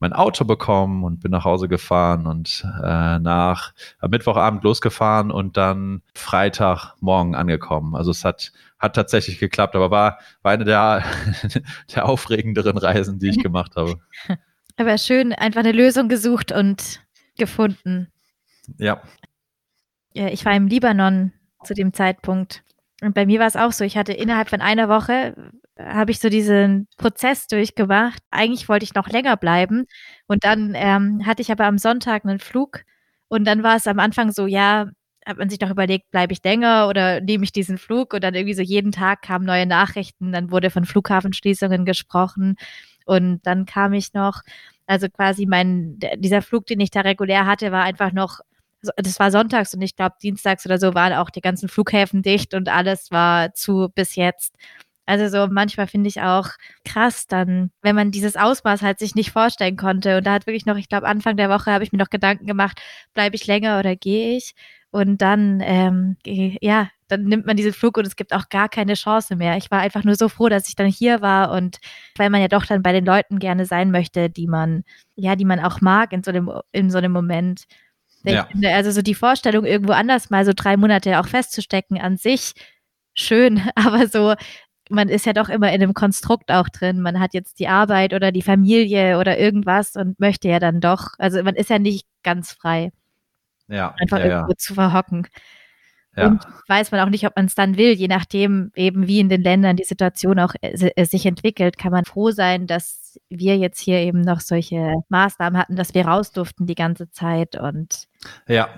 mein Auto bekommen und bin nach Hause gefahren und äh, nach am Mittwochabend losgefahren und dann Freitagmorgen angekommen. Also es hat, hat tatsächlich geklappt, aber war, war eine der, *laughs* der aufregenderen Reisen, die ich gemacht habe. *laughs* Aber schön, einfach eine Lösung gesucht und gefunden. Ja. Ich war im Libanon zu dem Zeitpunkt. Und bei mir war es auch so, ich hatte innerhalb von einer Woche habe ich so diesen Prozess durchgemacht. Eigentlich wollte ich noch länger bleiben. Und dann ähm, hatte ich aber am Sonntag einen Flug. Und dann war es am Anfang so, ja, hat man sich doch überlegt, bleibe ich länger oder nehme ich diesen Flug? Und dann irgendwie so jeden Tag kamen neue Nachrichten. Dann wurde von Flughafenschließungen gesprochen. Und dann kam ich noch, also quasi mein, dieser Flug, den ich da regulär hatte, war einfach noch das war sonntags und ich glaube dienstags oder so waren auch die ganzen Flughäfen dicht und alles war zu bis jetzt. Also so manchmal finde ich auch krass dann, wenn man dieses Ausmaß halt sich nicht vorstellen konnte. Und da hat wirklich noch, ich glaube, Anfang der Woche habe ich mir noch Gedanken gemacht, bleibe ich länger oder gehe ich? Und dann, ähm, ja, dann nimmt man diesen Flug und es gibt auch gar keine Chance mehr. Ich war einfach nur so froh, dass ich dann hier war und weil man ja doch dann bei den Leuten gerne sein möchte, die man, ja, die man auch mag in so einem, in so einem Moment. Ja. Finde, also so die Vorstellung, irgendwo anders mal so drei Monate auch festzustecken an sich, schön, *laughs* aber so man ist ja doch immer in einem Konstrukt auch drin. Man hat jetzt die Arbeit oder die Familie oder irgendwas und möchte ja dann doch, also man ist ja nicht ganz frei. Ja. Einfach ja, irgendwo ja. zu verhocken. Ja. Und weiß man auch nicht, ob man es dann will, je nachdem eben wie in den Ländern die Situation auch äh, äh, sich entwickelt, kann man froh sein, dass wir jetzt hier eben noch solche Maßnahmen hatten, dass wir raus durften die ganze Zeit und ja,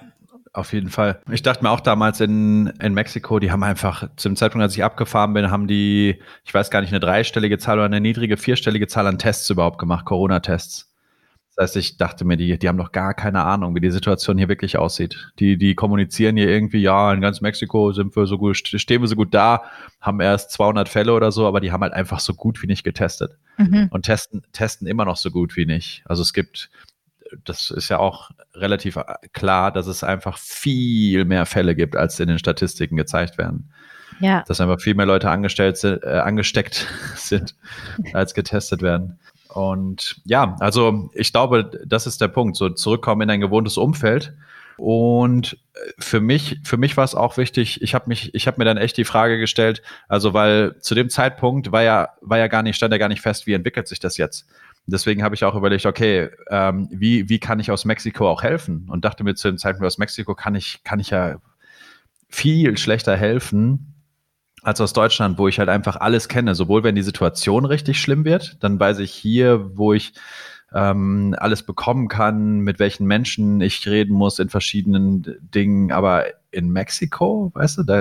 auf jeden Fall. Ich dachte mir auch damals in, in Mexiko, die haben einfach, zum Zeitpunkt, als ich abgefahren bin, haben die, ich weiß gar nicht, eine dreistellige Zahl oder eine niedrige vierstellige Zahl an Tests überhaupt gemacht, Corona-Tests. Heißt, ich dachte mir, die, die haben doch gar keine Ahnung, wie die Situation hier wirklich aussieht. Die, die kommunizieren hier irgendwie, ja, in ganz Mexiko sind wir so gut, stehen wir so gut da, haben erst 200 Fälle oder so, aber die haben halt einfach so gut wie nicht getestet. Mhm. Und testen, testen immer noch so gut wie nicht. Also es gibt das ist ja auch relativ äh, klar, dass es einfach viel mehr Fälle gibt, als in den Statistiken gezeigt werden. Ja. Dass einfach viel mehr Leute angestellt sind, äh, angesteckt *laughs* sind, *laughs* als getestet werden. Und ja, also ich glaube, das ist der Punkt. So zurückkommen in ein gewohntes Umfeld. Und äh, für mich, für mich war es auch wichtig, ich habe mich, ich habe mir dann echt die Frage gestellt, also weil zu dem Zeitpunkt war ja, war ja gar nicht, stand ja gar nicht fest, wie entwickelt sich das jetzt. Deswegen habe ich auch überlegt, okay, ähm, wie, wie kann ich aus Mexiko auch helfen? Und dachte mir zu dem Zeitpunkt, aus Mexiko kann ich, kann ich ja viel schlechter helfen als aus Deutschland, wo ich halt einfach alles kenne. Sowohl wenn die Situation richtig schlimm wird, dann weiß ich hier, wo ich ähm, alles bekommen kann, mit welchen Menschen ich reden muss in verschiedenen Dingen. Aber in Mexiko, weißt du, da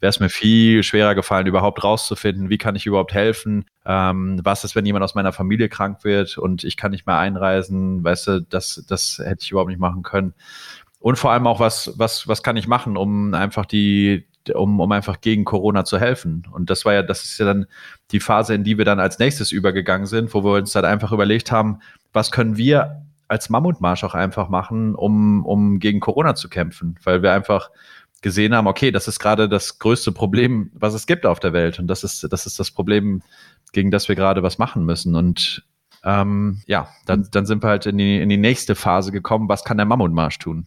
wäre es mir viel schwerer gefallen, überhaupt rauszufinden, wie kann ich überhaupt helfen, ähm, was ist, wenn jemand aus meiner Familie krank wird und ich kann nicht mehr einreisen, weißt du, das, das hätte ich überhaupt nicht machen können. Und vor allem auch, was, was, was kann ich machen, um einfach die, um, um einfach gegen Corona zu helfen. Und das war ja, das ist ja dann die Phase, in die wir dann als nächstes übergegangen sind, wo wir uns dann einfach überlegt haben, was können wir als Mammutmarsch auch einfach machen, um, um gegen Corona zu kämpfen, weil wir einfach gesehen haben, okay, das ist gerade das größte Problem, was es gibt auf der Welt. Und das ist, das ist das Problem, gegen das wir gerade was machen müssen. Und ähm, ja, dann, dann sind wir halt in die, in die nächste Phase gekommen. Was kann der Mammutmarsch tun?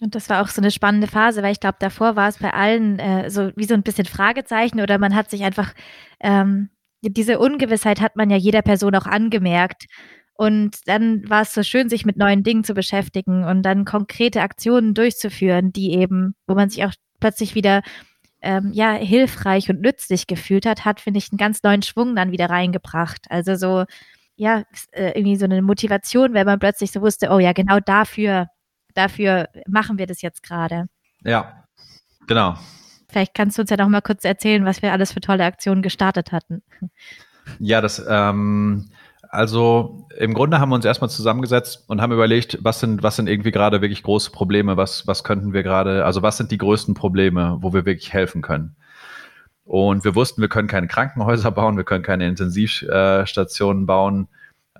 Und das war auch so eine spannende Phase, weil ich glaube, davor war es bei allen äh, so wie so ein bisschen Fragezeichen oder man hat sich einfach, ähm, diese Ungewissheit hat man ja jeder Person auch angemerkt. Und dann war es so schön, sich mit neuen Dingen zu beschäftigen und dann konkrete Aktionen durchzuführen, die eben, wo man sich auch plötzlich wieder ähm, ja, hilfreich und nützlich gefühlt hat, hat, finde ich, einen ganz neuen Schwung dann wieder reingebracht. Also so, ja, äh, irgendwie so eine Motivation, wenn man plötzlich so wusste, oh ja, genau dafür, dafür machen wir das jetzt gerade. Ja, genau. Vielleicht kannst du uns ja noch mal kurz erzählen, was wir alles für tolle Aktionen gestartet hatten. Ja, das, ähm, also im Grunde haben wir uns erstmal zusammengesetzt und haben überlegt, was sind, was sind irgendwie gerade wirklich große Probleme, was, was könnten wir gerade, also was sind die größten Probleme, wo wir wirklich helfen können. Und wir wussten, wir können keine Krankenhäuser *laughs* bauen, wir können keine Intensivstationen bauen.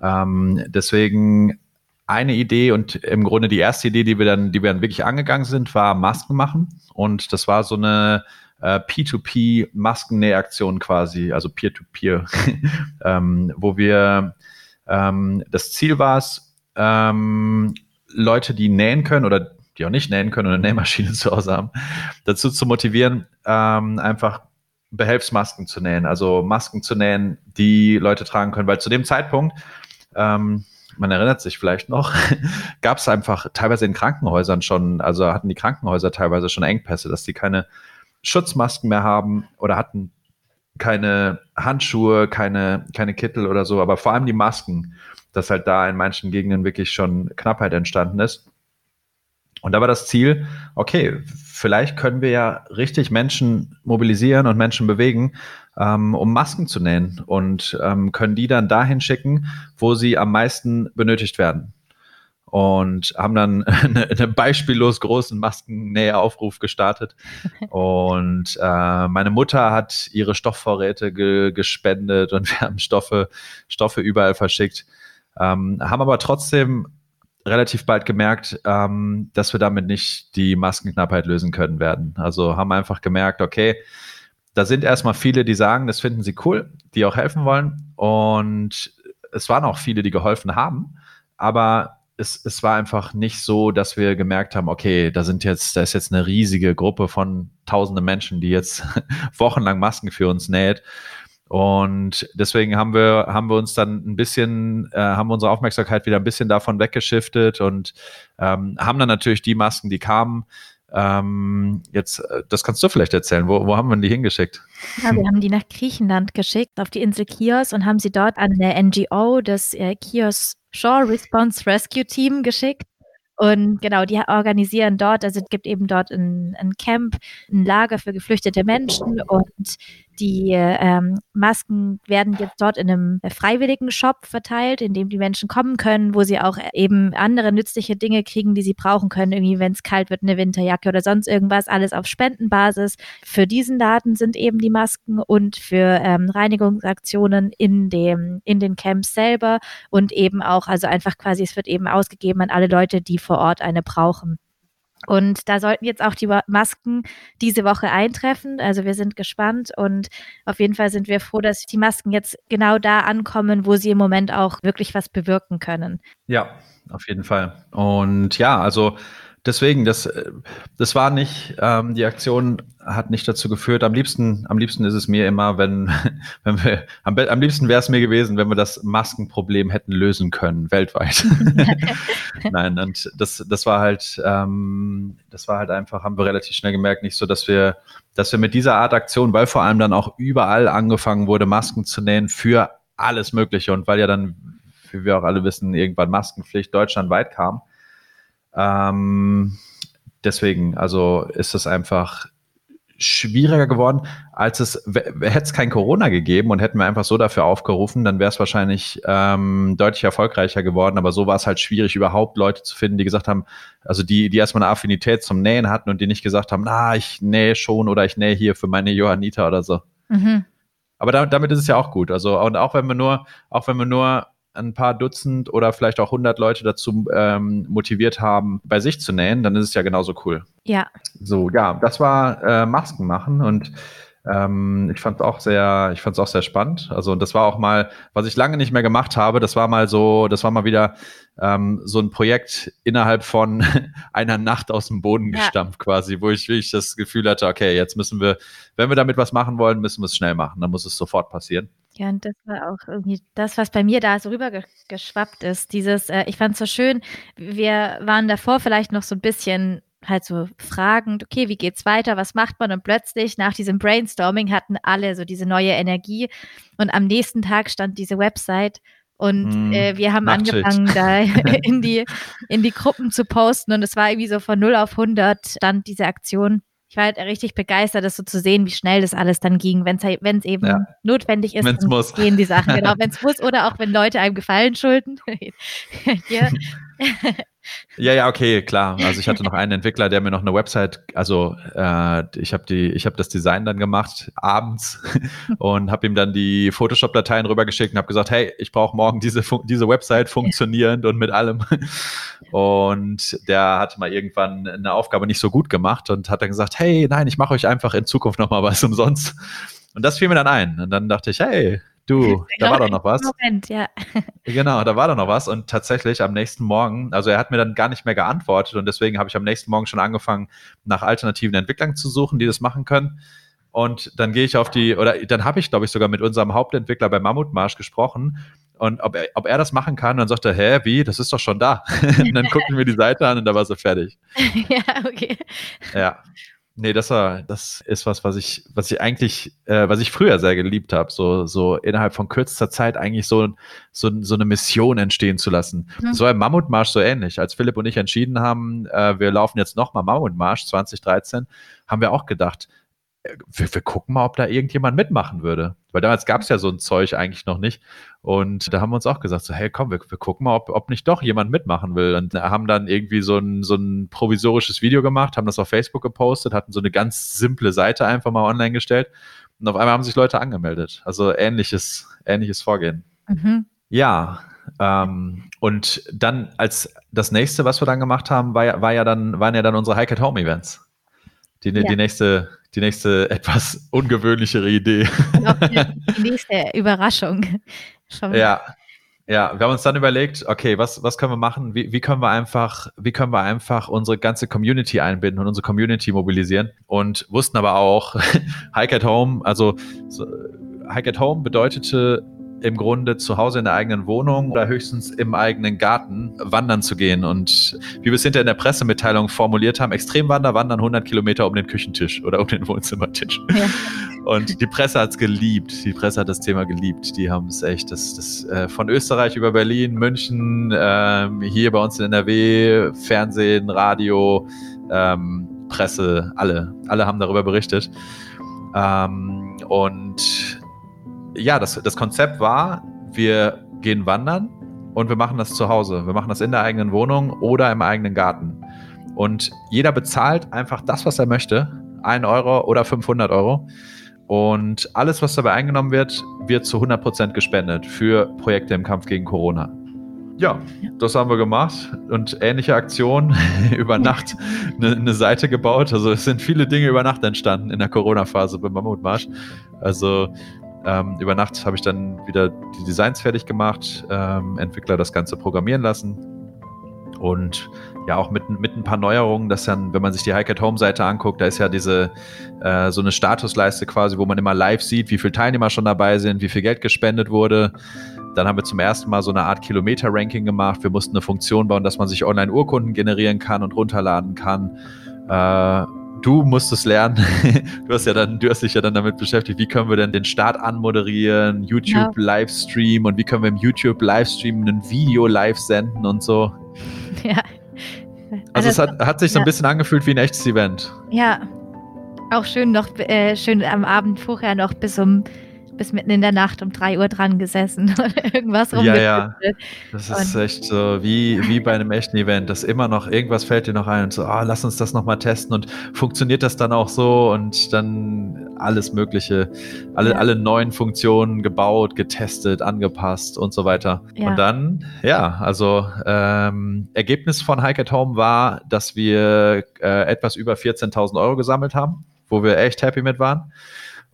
Ähm, deswegen eine Idee und im Grunde die erste Idee, die wir dann, die wir dann wirklich angegangen sind, war Masken machen. Und das war so eine äh, P2P-Maskennähaktion quasi, also Peer-to-Peer, -Peer, *laughs* ähm, wo wir ähm, das Ziel war es, ähm, Leute, die nähen können oder die auch nicht nähen können und eine Nähmaschine *laughs* zu Hause haben, dazu zu motivieren, ähm, einfach Behelfsmasken zu nähen, also Masken zu nähen, die Leute tragen können, weil zu dem Zeitpunkt, ähm, man erinnert sich vielleicht noch, *laughs* gab es einfach teilweise in Krankenhäusern schon, also hatten die Krankenhäuser teilweise schon Engpässe, dass die keine Schutzmasken mehr haben oder hatten keine Handschuhe, keine, keine Kittel oder so, aber vor allem die Masken, dass halt da in manchen Gegenden wirklich schon Knappheit entstanden ist. Und da war das Ziel, okay, vielleicht können wir ja richtig Menschen mobilisieren und Menschen bewegen, ähm, um Masken zu nähen und ähm, können die dann dahin schicken, wo sie am meisten benötigt werden und haben dann *laughs* einen eine beispiellos großen Maskennäheaufruf gestartet. *laughs* Und äh, meine Mutter hat ihre Stoffvorräte ge gespendet und *laughs* wir haben Stoffe, Stoffe überall verschickt. Ähm, haben aber trotzdem relativ bald gemerkt, ähm, dass wir damit nicht die Maskenknappheit lösen können werden. Also haben einfach gemerkt, okay, da sind erstmal viele, die sagen, das finden sie cool, die auch helfen wollen. Und es waren auch viele, die geholfen haben. Aber es, es war einfach nicht so, dass wir gemerkt haben, okay, da sind jetzt, da ist jetzt eine riesige Gruppe von tausenden Menschen, die jetzt *laughs* wochenlang Masken für uns näht. Und deswegen haben wir, haben wir uns dann ein bisschen, äh, haben unsere Aufmerksamkeit wieder ein bisschen davon weggeschiftet und ähm, haben dann natürlich die Masken, die kamen, ähm, jetzt, äh, das kannst du vielleicht erzählen. Wo, wo haben wir die hingeschickt? Ja, wir haben die nach Griechenland geschickt, auf die Insel Chios und haben sie dort an der NGO, das äh, Chios Shore Response Rescue Team, geschickt. Und genau, die organisieren dort, also es gibt eben dort ein, ein Camp, ein Lager für geflüchtete Menschen und die ähm, Masken werden jetzt dort in einem freiwilligen Shop verteilt, in dem die Menschen kommen können, wo sie auch eben andere nützliche Dinge kriegen, die sie brauchen können. Irgendwie, wenn es kalt wird, eine Winterjacke oder sonst irgendwas, alles auf Spendenbasis. Für diesen Daten sind eben die Masken und für ähm, Reinigungsaktionen in dem, in den Camps selber und eben auch, also einfach quasi, es wird eben ausgegeben an alle Leute, die vor Ort eine brauchen. Und da sollten jetzt auch die Masken diese Woche eintreffen. Also wir sind gespannt und auf jeden Fall sind wir froh, dass die Masken jetzt genau da ankommen, wo sie im Moment auch wirklich was bewirken können. Ja, auf jeden Fall. Und ja, also deswegen, das, äh, das war nicht, ähm, die Aktion hat nicht dazu geführt. Am liebsten, am liebsten ist es mir immer, wenn, *laughs* wenn wir, am, am liebsten wäre es mir gewesen, wenn wir das Maskenproblem hätten lösen können, weltweit. *laughs* Nein, und das, das war halt, ähm, das war halt einfach, haben wir relativ schnell gemerkt, nicht so, dass wir, dass wir mit dieser Art Aktion, weil vor allem dann auch überall angefangen wurde, Masken zu nähen für alles Mögliche und weil ja dann, wie wir auch alle wissen, irgendwann Maskenpflicht deutschlandweit kam, ähm, deswegen, also ist es einfach schwieriger geworden, als es hätte es kein Corona gegeben und hätten wir einfach so dafür aufgerufen, dann wäre es wahrscheinlich ähm, deutlich erfolgreicher geworden. Aber so war es halt schwierig, überhaupt Leute zu finden, die gesagt haben, also die, die erstmal eine Affinität zum Nähen hatten und die nicht gesagt haben, na, ich nähe schon oder ich nähe hier für meine Johannita oder so. Mhm. Aber da, damit ist es ja auch gut. Also und auch wenn wir nur, auch wenn wir nur ein paar Dutzend oder vielleicht auch hundert Leute dazu ähm, motiviert haben, bei sich zu nähen, dann ist es ja genauso cool. Ja. So, ja, das war äh, Masken machen und ähm, ich fand es auch sehr, ich fand es auch sehr spannend. Also und das war auch mal, was ich lange nicht mehr gemacht habe. Das war mal so, das war mal wieder ähm, so ein Projekt innerhalb von *laughs* einer Nacht aus dem Boden ja. gestampft quasi, wo ich wirklich das Gefühl hatte, okay, jetzt müssen wir, wenn wir damit was machen wollen, müssen wir es schnell machen. Dann muss es sofort passieren. Ja, und das war auch irgendwie das, was bei mir da so rübergeschwappt ist. Dieses, äh, ich fand es so schön, wir waren davor vielleicht noch so ein bisschen halt so fragend, okay, wie geht's weiter, was macht man? Und plötzlich nach diesem Brainstorming hatten alle so diese neue Energie und am nächsten Tag stand diese Website und mm, äh, wir haben angefangen, da *laughs* in die, in die Gruppen zu posten und es war irgendwie so von 0 auf 100 stand diese Aktion. Ich war halt richtig begeistert, das so zu sehen, wie schnell das alles dann ging, wenn es halt, eben ja. notwendig ist, wenn's muss. gehen die Sachen, genau, *laughs* wenn es muss oder auch wenn Leute einem Gefallen schulden. *laughs* ja. Ja, ja, okay, klar. Also ich hatte noch einen Entwickler, der mir noch eine Website, also äh, ich habe die, ich habe das Design dann gemacht abends *laughs* und habe ihm dann die Photoshop-Dateien rübergeschickt und habe gesagt, hey, ich brauche morgen diese diese Website funktionierend und mit allem. Und der hat mal irgendwann eine Aufgabe nicht so gut gemacht und hat dann gesagt, hey, nein, ich mache euch einfach in Zukunft noch mal was umsonst. Und das fiel mir dann ein. Und dann dachte ich, hey, Du, da war doch noch was. Moment, ja. *laughs* Genau, da war doch noch was. Und tatsächlich am nächsten Morgen, also er hat mir dann gar nicht mehr geantwortet und deswegen habe ich am nächsten Morgen schon angefangen, nach alternativen Entwicklern zu suchen, die das machen können. Und dann gehe ich auf die, oder dann habe ich, glaube ich, sogar mit unserem Hauptentwickler bei Mammutmarsch gesprochen. Und ob er, ob er das machen kann, dann sagt er, hä, wie, das ist doch schon da. *laughs* und dann gucken wir die Seite an und da war sie fertig. *laughs* ja, okay. Ja. Nee, das war, das ist was, was ich, was ich eigentlich, äh, was ich früher sehr geliebt habe, so, so innerhalb von kürzester Zeit eigentlich so, so, so eine Mission entstehen zu lassen. Mhm. Das war im Mammutmarsch so ähnlich. Als Philipp und ich entschieden haben, äh, wir laufen jetzt nochmal Mammutmarsch 2013, haben wir auch gedacht, wir, wir, gucken mal, ob da irgendjemand mitmachen würde. Weil damals gab es ja so ein Zeug eigentlich noch nicht. Und da haben wir uns auch gesagt, so, hey, komm, wir, wir gucken mal, ob, ob nicht doch jemand mitmachen will. Und haben dann irgendwie so ein, so ein provisorisches Video gemacht, haben das auf Facebook gepostet, hatten so eine ganz simple Seite einfach mal online gestellt. Und auf einmal haben sich Leute angemeldet. Also ähnliches, ähnliches Vorgehen. Mhm. Ja, ähm, und dann als das nächste, was wir dann gemacht haben, war, war ja dann, waren ja dann unsere Hike at Home Events. Die, ja. die nächste die nächste *laughs* etwas ungewöhnlichere Idee. Die nächste Überraschung. Schon. Ja, ja, wir haben uns dann überlegt, okay, was, was können wir machen? Wie, wie können wir einfach, wie können wir einfach unsere ganze Community einbinden und unsere Community mobilisieren? Und wussten aber auch, *laughs* Hike at Home, also so, Hike at Home bedeutete im Grunde zu Hause in der eigenen Wohnung oder höchstens im eigenen Garten wandern zu gehen. Und wie wir es hinter in der Pressemitteilung formuliert haben, Extremwander wandern 100 Kilometer um den Küchentisch oder um den Wohnzimmertisch. Ja. Und die Presse hat es geliebt. Die Presse hat das Thema geliebt. Die haben es echt, das, das äh, von Österreich über Berlin, München, äh, hier bei uns in NRW, Fernsehen, Radio, ähm, Presse, alle, alle haben darüber berichtet. Ähm, und ja, das, das Konzept war, wir gehen wandern und wir machen das zu Hause. Wir machen das in der eigenen Wohnung oder im eigenen Garten. Und jeder bezahlt einfach das, was er möchte. 1 Euro oder 500 Euro. Und alles, was dabei eingenommen wird, wird zu 100% gespendet für Projekte im Kampf gegen Corona. Ja, das haben wir gemacht und ähnliche Aktionen *laughs* über Nacht eine, eine, Seite gebaut. Also es sind viele Dinge über Nacht entstanden in der Corona-Phase beim Mammutmarsch. Also ähm, über Nacht habe ich dann wieder die Designs fertig gemacht, ähm, Entwickler das Ganze programmieren lassen und ja auch mit, mit ein paar Neuerungen, dass dann, wenn man sich die Hike at Home Seite anguckt, da ist ja diese äh, so eine Statusleiste quasi, wo man immer live sieht, wie viele Teilnehmer schon dabei sind, wie viel Geld gespendet wurde. Dann haben wir zum ersten Mal so eine Art Kilometer-Ranking gemacht. Wir mussten eine Funktion bauen, dass man sich online Urkunden generieren kann und runterladen kann. Äh, du musst es lernen. *laughs* du hast ja dann, du hast dich ja dann damit beschäftigt, wie können wir denn den Start anmoderieren, YouTube ja. Livestream und wie können wir im YouTube Livestream ein Video live senden und so. *laughs* Ja. Also, also es hat, hat sich so ein bisschen angefühlt wie ein echtes Event. Ja. Auch schön noch, äh, schön am Abend vorher noch bis um bis mitten in der Nacht um 3 Uhr dran gesessen *laughs* oder irgendwas Ja, ja. Das ist und echt so wie, wie bei einem echten Event, dass immer noch irgendwas fällt dir noch ein und so, ah, lass uns das nochmal testen und funktioniert das dann auch so und dann alles Mögliche, alle, ja. alle neuen Funktionen gebaut, getestet, angepasst und so weiter. Ja. Und dann, ja, also ähm, Ergebnis von Hike at Home war, dass wir äh, etwas über 14.000 Euro gesammelt haben, wo wir echt happy mit waren.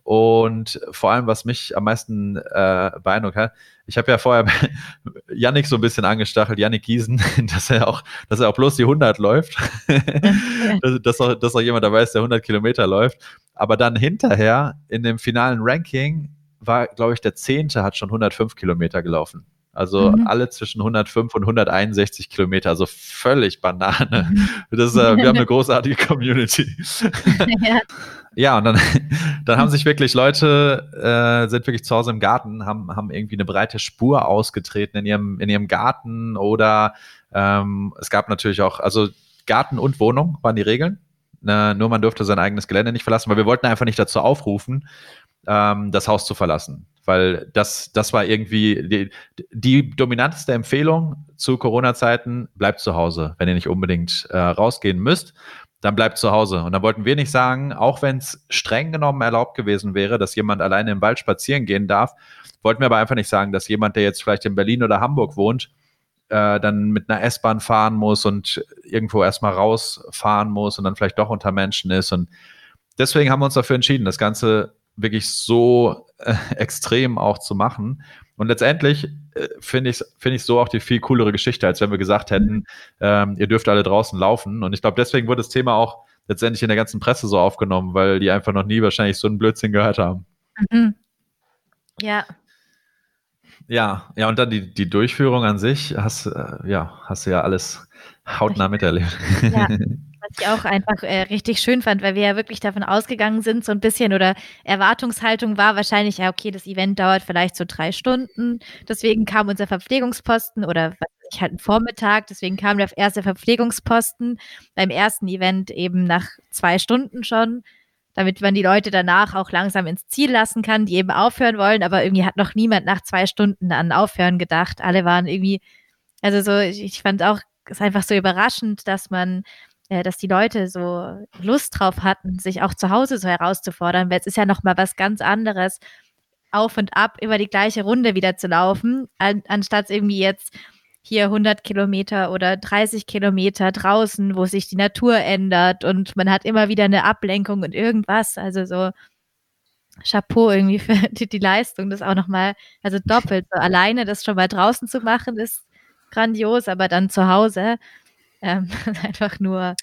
Und vor allem, was mich am meisten äh, beeindruckt hat, ich habe ja vorher *laughs* Yannick so ein bisschen angestachelt, Yannick Giesen, *laughs* dass er auch, dass er auch bloß die 100 läuft. *laughs* dass, dass, auch, dass auch jemand dabei ist, der 100 Kilometer läuft. Aber dann hinterher in dem finalen Ranking war, glaube ich, der Zehnte hat schon 105 Kilometer gelaufen. Also mhm. alle zwischen 105 und 161 Kilometer, also völlig Banane. Mhm. Das, äh, wir haben eine großartige Community. ja. Ja, und dann, *laughs* dann haben sich wirklich Leute, äh, sind wirklich zu Hause im Garten, haben, haben irgendwie eine breite Spur ausgetreten in ihrem, in ihrem Garten oder ähm, es gab natürlich auch, also Garten und Wohnung waren die Regeln. Ne, nur man durfte sein eigenes Gelände nicht verlassen, weil wir wollten einfach nicht dazu aufrufen, ähm, das Haus zu verlassen. Weil das, das war irgendwie die, die dominanteste Empfehlung zu Corona-Zeiten, bleibt zu Hause, wenn ihr nicht unbedingt äh, rausgehen müsst dann bleibt zu Hause. Und dann wollten wir nicht sagen, auch wenn es streng genommen erlaubt gewesen wäre, dass jemand alleine im Wald spazieren gehen darf, wollten wir aber einfach nicht sagen, dass jemand, der jetzt vielleicht in Berlin oder Hamburg wohnt, äh, dann mit einer S-Bahn fahren muss und irgendwo erstmal rausfahren muss und dann vielleicht doch unter Menschen ist. Und deswegen haben wir uns dafür entschieden, das Ganze wirklich so äh, *laughs* extrem auch zu machen. Und letztendlich äh, finde ich es find so auch die viel coolere Geschichte, als wenn wir gesagt hätten, mhm. ähm, ihr dürft alle draußen laufen. Und ich glaube, deswegen wurde das Thema auch letztendlich in der ganzen Presse so aufgenommen, weil die einfach noch nie wahrscheinlich so einen Blödsinn gehört haben. Mhm. Ja. Ja, ja, und dann die, die Durchführung an sich, hast, äh, ja, hast du ja alles hautnah miterlebt. Ja. *laughs* Was ich auch einfach äh, richtig schön fand, weil wir ja wirklich davon ausgegangen sind, so ein bisschen oder Erwartungshaltung war wahrscheinlich, ja, okay, das Event dauert vielleicht so drei Stunden. Deswegen kam unser Verpflegungsposten oder was ich halt einen Vormittag, deswegen kam der erste Verpflegungsposten beim ersten Event eben nach zwei Stunden schon, damit man die Leute danach auch langsam ins Ziel lassen kann, die eben aufhören wollen, aber irgendwie hat noch niemand nach zwei Stunden an Aufhören gedacht. Alle waren irgendwie, also so, ich, ich fand auch, ist einfach so überraschend, dass man äh, dass die Leute so Lust drauf hatten, sich auch zu Hause so herauszufordern, weil es ist ja noch mal was ganz anderes, auf und ab über die gleiche Runde wieder zu laufen, an, anstatt irgendwie jetzt hier 100 Kilometer oder 30 Kilometer draußen, wo sich die Natur ändert und man hat immer wieder eine Ablenkung und irgendwas. Also so Chapeau irgendwie für *laughs* die, die Leistung, das auch nochmal, also doppelt. So alleine das schon mal draußen zu machen, ist grandios, aber dann zu Hause ähm, *laughs* einfach nur.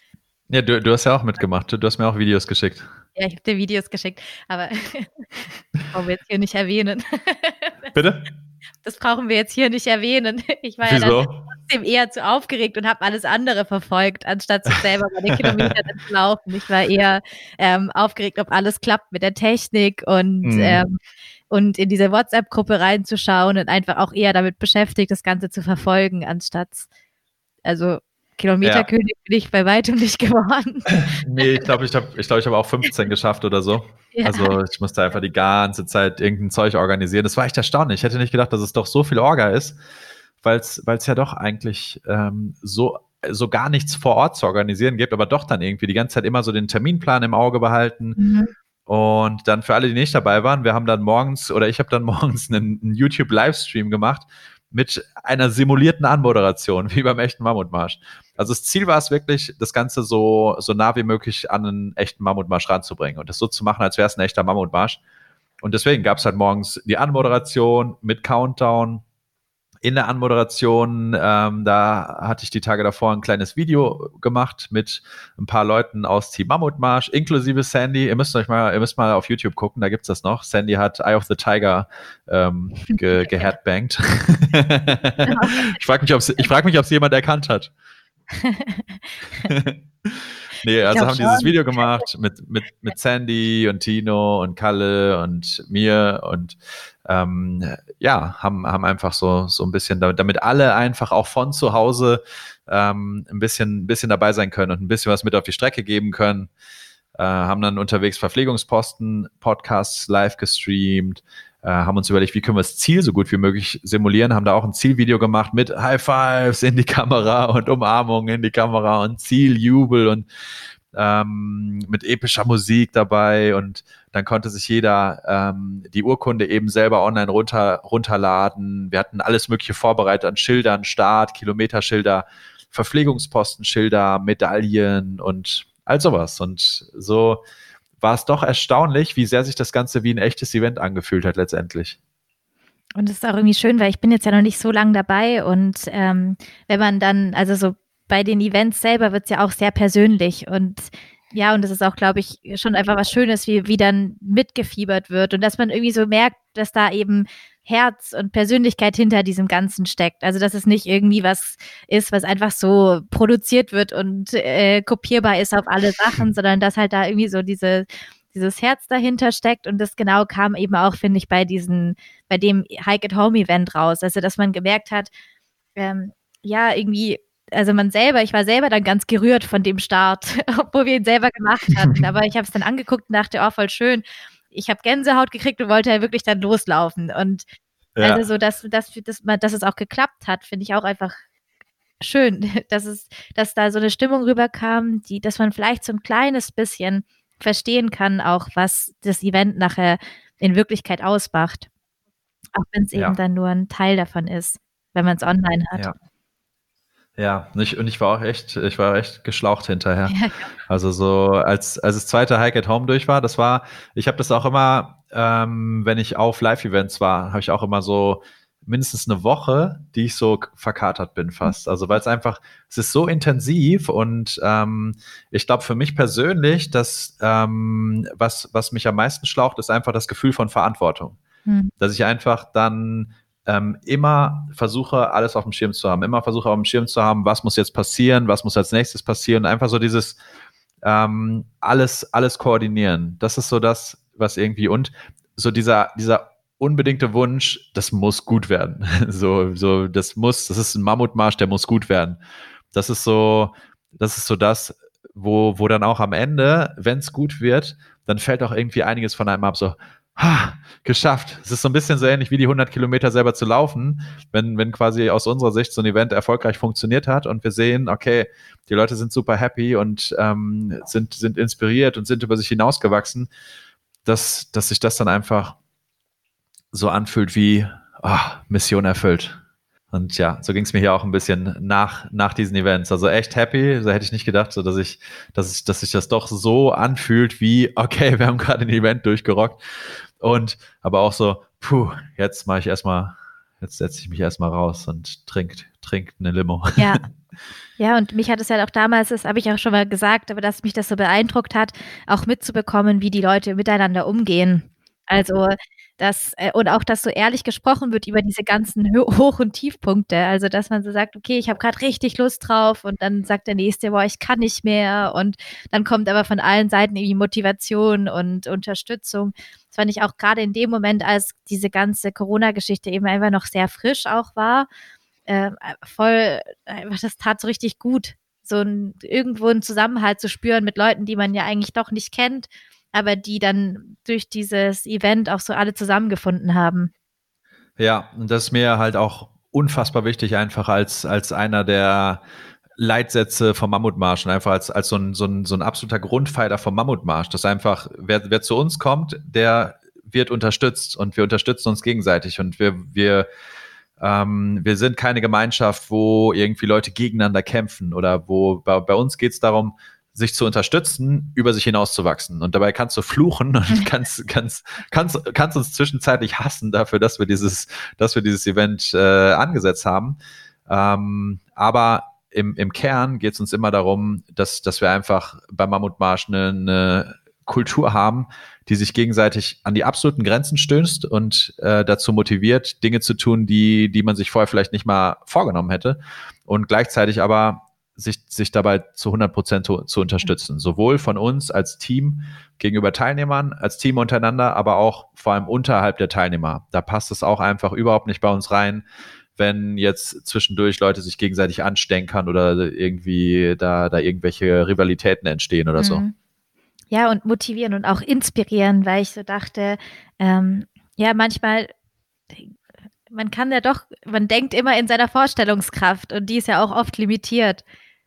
Ja, du, du hast ja auch mitgemacht. Du hast mir auch Videos geschickt. Ja, ich habe dir Videos geschickt, aber das *laughs* brauchen wir jetzt hier nicht erwähnen. *laughs* Bitte? Das brauchen wir jetzt hier nicht erwähnen. Ich war Wieso? ja dann trotzdem eher zu aufgeregt und habe alles andere verfolgt, anstatt sich selber meine Kilometer zu laufen. Ich war eher ähm, aufgeregt, ob alles klappt mit der Technik und, mhm. ähm, und in diese WhatsApp-Gruppe reinzuschauen und einfach auch eher damit beschäftigt, das Ganze zu verfolgen, anstatt also Kilometerkönig ja. bin ich bei weitem nicht *laughs* geworden. nee, ich glaube, ich habe ich glaub, ich hab auch 15 geschafft oder so. *laughs* Ja. Also ich musste einfach die ganze Zeit irgendein Zeug organisieren. Das war echt erstaunlich. Ich hätte nicht gedacht, dass es doch so viel Orga ist, weil es ja doch eigentlich ähm, so, so gar nichts vor Ort zu organisieren gibt, aber doch dann irgendwie die ganze Zeit immer so den Terminplan im Auge behalten. Mhm. Und dann für alle, die nicht dabei waren, wir haben dann morgens oder ich habe dann *laughs* morgens einen, einen YouTube-Livestream gemacht mit einer simulierten Anmoderation, *laughs* wie beim echten Mammutmarsch. Also das Ziel war es wirklich, das Ganze so, so nah wie möglich an einen echten Mammutmarsch ranzubringen und das so zu machen, als wäre es ein echter Mammutmarsch. Und deswegen gab es halt morgens die Anmoderation mit Countdown. In der Anmoderation, ähm, da hatte ich die Tage davor ein kleines Video gemacht mit ein paar Leuten aus Team Mammutmarsch, inklusive Sandy. Ihr müsst euch mal, ihr müsst mal auf YouTube gucken, da gibt es das noch. Sandy hat Eye of the Tiger ähm, *laughs* ge geheadbangt. *laughs* ich frage mich, ob es frag mich, jemand erkannt hat. *laughs* nee, also haben schon. dieses Video gemacht mit, mit, mit Sandy und Tino und Kalle und mir und ähm, ja, haben, haben einfach so, so ein bisschen, damit, damit alle einfach auch von zu Hause ähm, ein bisschen, ein bisschen dabei sein können und ein bisschen was mit auf die Strecke geben können. äh, haben dann unterwegs Verpflegungsposten, Podcasts live gestreamt, äh, haben uns überlegt, wie können wir das Ziel so gut wie möglich simulieren, haben da auch ein Zielvideo gemacht mit High Fives in die Kamera und Umarmungen in die Kamera und Zieljubel und ähm, mit epischer Musik dabei und dann konnte sich jeder ähm, die Urkunde eben selber online runter, runterladen. Wir hatten alles Mögliche vorbereitet an Schildern, Start, Kilometerschilder, Verpflegungspostenschilder, Medaillen und all sowas. Und so war es doch erstaunlich, wie sehr sich das Ganze wie ein echtes Event angefühlt hat letztendlich. Und es ist auch irgendwie schön, weil ich bin jetzt ja noch nicht so lange dabei und ähm, wenn man dann, also so bei den Events selber wird es ja auch sehr persönlich und ja, und das ist auch, glaube ich, schon einfach was Schönes, wie, wie dann mitgefiebert wird und dass man irgendwie so merkt, dass da eben Herz und Persönlichkeit hinter diesem Ganzen steckt. Also, dass es nicht irgendwie was ist, was einfach so produziert wird und äh, kopierbar ist auf alle Sachen, *laughs* sondern dass halt da irgendwie so diese, dieses Herz dahinter steckt. Und das genau kam eben auch, finde ich, bei diesen, bei dem Hike at Home Event raus. Also, dass man gemerkt hat, ähm, ja, irgendwie also man selber, ich war selber dann ganz gerührt von dem Start, *laughs* obwohl wir ihn selber gemacht hatten. *laughs* Aber ich habe es dann angeguckt und dachte, oh, voll schön ich habe Gänsehaut gekriegt und wollte ja wirklich dann loslaufen. Und ja. also so, dass, dass, dass, dass es auch geklappt hat, finde ich auch einfach schön, *laughs* dass es, dass da so eine Stimmung rüberkam, die, dass man vielleicht so ein kleines bisschen verstehen kann, auch was das Event nachher in Wirklichkeit ausmacht. Auch wenn es ja. eben dann nur ein Teil davon ist, wenn man es online hat. Ja. Ja, ich, und ich war auch echt, ich war echt geschlaucht hinterher. Ja. Also so, als, als das zweite Hike at Home durch war, das war, ich habe das auch immer, ähm, wenn ich auf Live-Events war, habe ich auch immer so mindestens eine Woche, die ich so verkatert bin fast. Also weil es einfach, es ist so intensiv und ähm, ich glaube für mich persönlich, dass ähm, was, was mich am meisten schlaucht, ist einfach das Gefühl von Verantwortung. Hm. Dass ich einfach dann ähm, immer versuche, alles auf dem Schirm zu haben. Immer versuche auf dem Schirm zu haben, was muss jetzt passieren, was muss als nächstes passieren. Einfach so dieses ähm, alles, alles koordinieren. Das ist so das, was irgendwie und so dieser, dieser unbedingte Wunsch, das muss gut werden. *laughs* so, so, das muss, das ist ein Mammutmarsch, der muss gut werden. Das ist so, das ist so das, wo, wo dann auch am Ende, wenn es gut wird, dann fällt auch irgendwie einiges von einem ab. So, ha, geschafft. Es ist so ein bisschen so ähnlich wie die 100 Kilometer selber zu laufen, wenn, wenn quasi aus unserer Sicht so ein Event erfolgreich funktioniert hat und wir sehen, okay, die Leute sind super happy und ähm, sind, sind inspiriert und sind über sich hinausgewachsen, dass, dass sich das dann einfach so anfühlt wie oh, Mission erfüllt. Und ja, so ging es mir hier auch ein bisschen nach, nach diesen Events. Also echt happy. So hätte ich nicht gedacht, so dass ich, dass ich, dass sich das doch so anfühlt wie, *laughs* okay, wir haben gerade ein Event durchgerockt. Und aber auch so, puh, jetzt mache ich erstmal, jetzt setze ich mich erstmal raus und trink, trink eine Limo. Ja. *laughs* Ja, und mich hat es ja auch damals, das habe ich auch schon mal gesagt, aber dass mich das so beeindruckt hat, auch mitzubekommen, wie die Leute miteinander umgehen. Also dass, äh, und auch, dass so ehrlich gesprochen wird über diese ganzen Hoch- und Tiefpunkte. Also, dass man so sagt, okay, ich habe gerade richtig Lust drauf und dann sagt der Nächste, boah, ich kann nicht mehr. Und dann kommt aber von allen Seiten irgendwie Motivation und Unterstützung. Das fand ich auch gerade in dem Moment, als diese ganze Corona-Geschichte eben einfach noch sehr frisch auch war, äh, voll, einfach das tat so richtig gut, so ein, irgendwo einen Zusammenhalt zu spüren mit Leuten, die man ja eigentlich doch nicht kennt aber die dann durch dieses Event auch so alle zusammengefunden haben. Ja, und das ist mir halt auch unfassbar wichtig, einfach als, als einer der Leitsätze vom Mammutmarsch und einfach als, als so, ein, so, ein, so ein absoluter Grundpfeiler vom Mammutmarsch, dass einfach, wer, wer zu uns kommt, der wird unterstützt und wir unterstützen uns gegenseitig und wir, wir, ähm, wir sind keine Gemeinschaft, wo irgendwie Leute gegeneinander kämpfen oder wo bei, bei uns geht es darum, sich zu unterstützen, über sich hinauszuwachsen. Und dabei kannst du fluchen und *laughs* kannst, kannst, kannst, kannst uns zwischenzeitlich hassen dafür, dass wir dieses, dass wir dieses Event äh, angesetzt haben. Ähm, aber im, im Kern geht es uns immer darum, dass, dass wir einfach beim Mammutmarsch eine, eine Kultur haben, die sich gegenseitig an die absoluten Grenzen stößt und äh, dazu motiviert, Dinge zu tun, die, die man sich vorher vielleicht nicht mal vorgenommen hätte. Und gleichzeitig aber sich, sich dabei zu 100 Prozent zu, zu unterstützen. Sowohl von uns als Team gegenüber Teilnehmern, als Team untereinander, aber auch vor allem unterhalb der Teilnehmer. Da passt es auch einfach überhaupt nicht bei uns rein, wenn jetzt zwischendurch Leute sich gegenseitig anstenkern oder irgendwie da, da irgendwelche Rivalitäten entstehen oder mhm. so. ja, und motivieren und auch inspirieren, weil ich so dachte, ähm, ja, manchmal, man kann ja doch, man denkt immer in seiner Vorstellungskraft und die ist ja auch oft limitiert.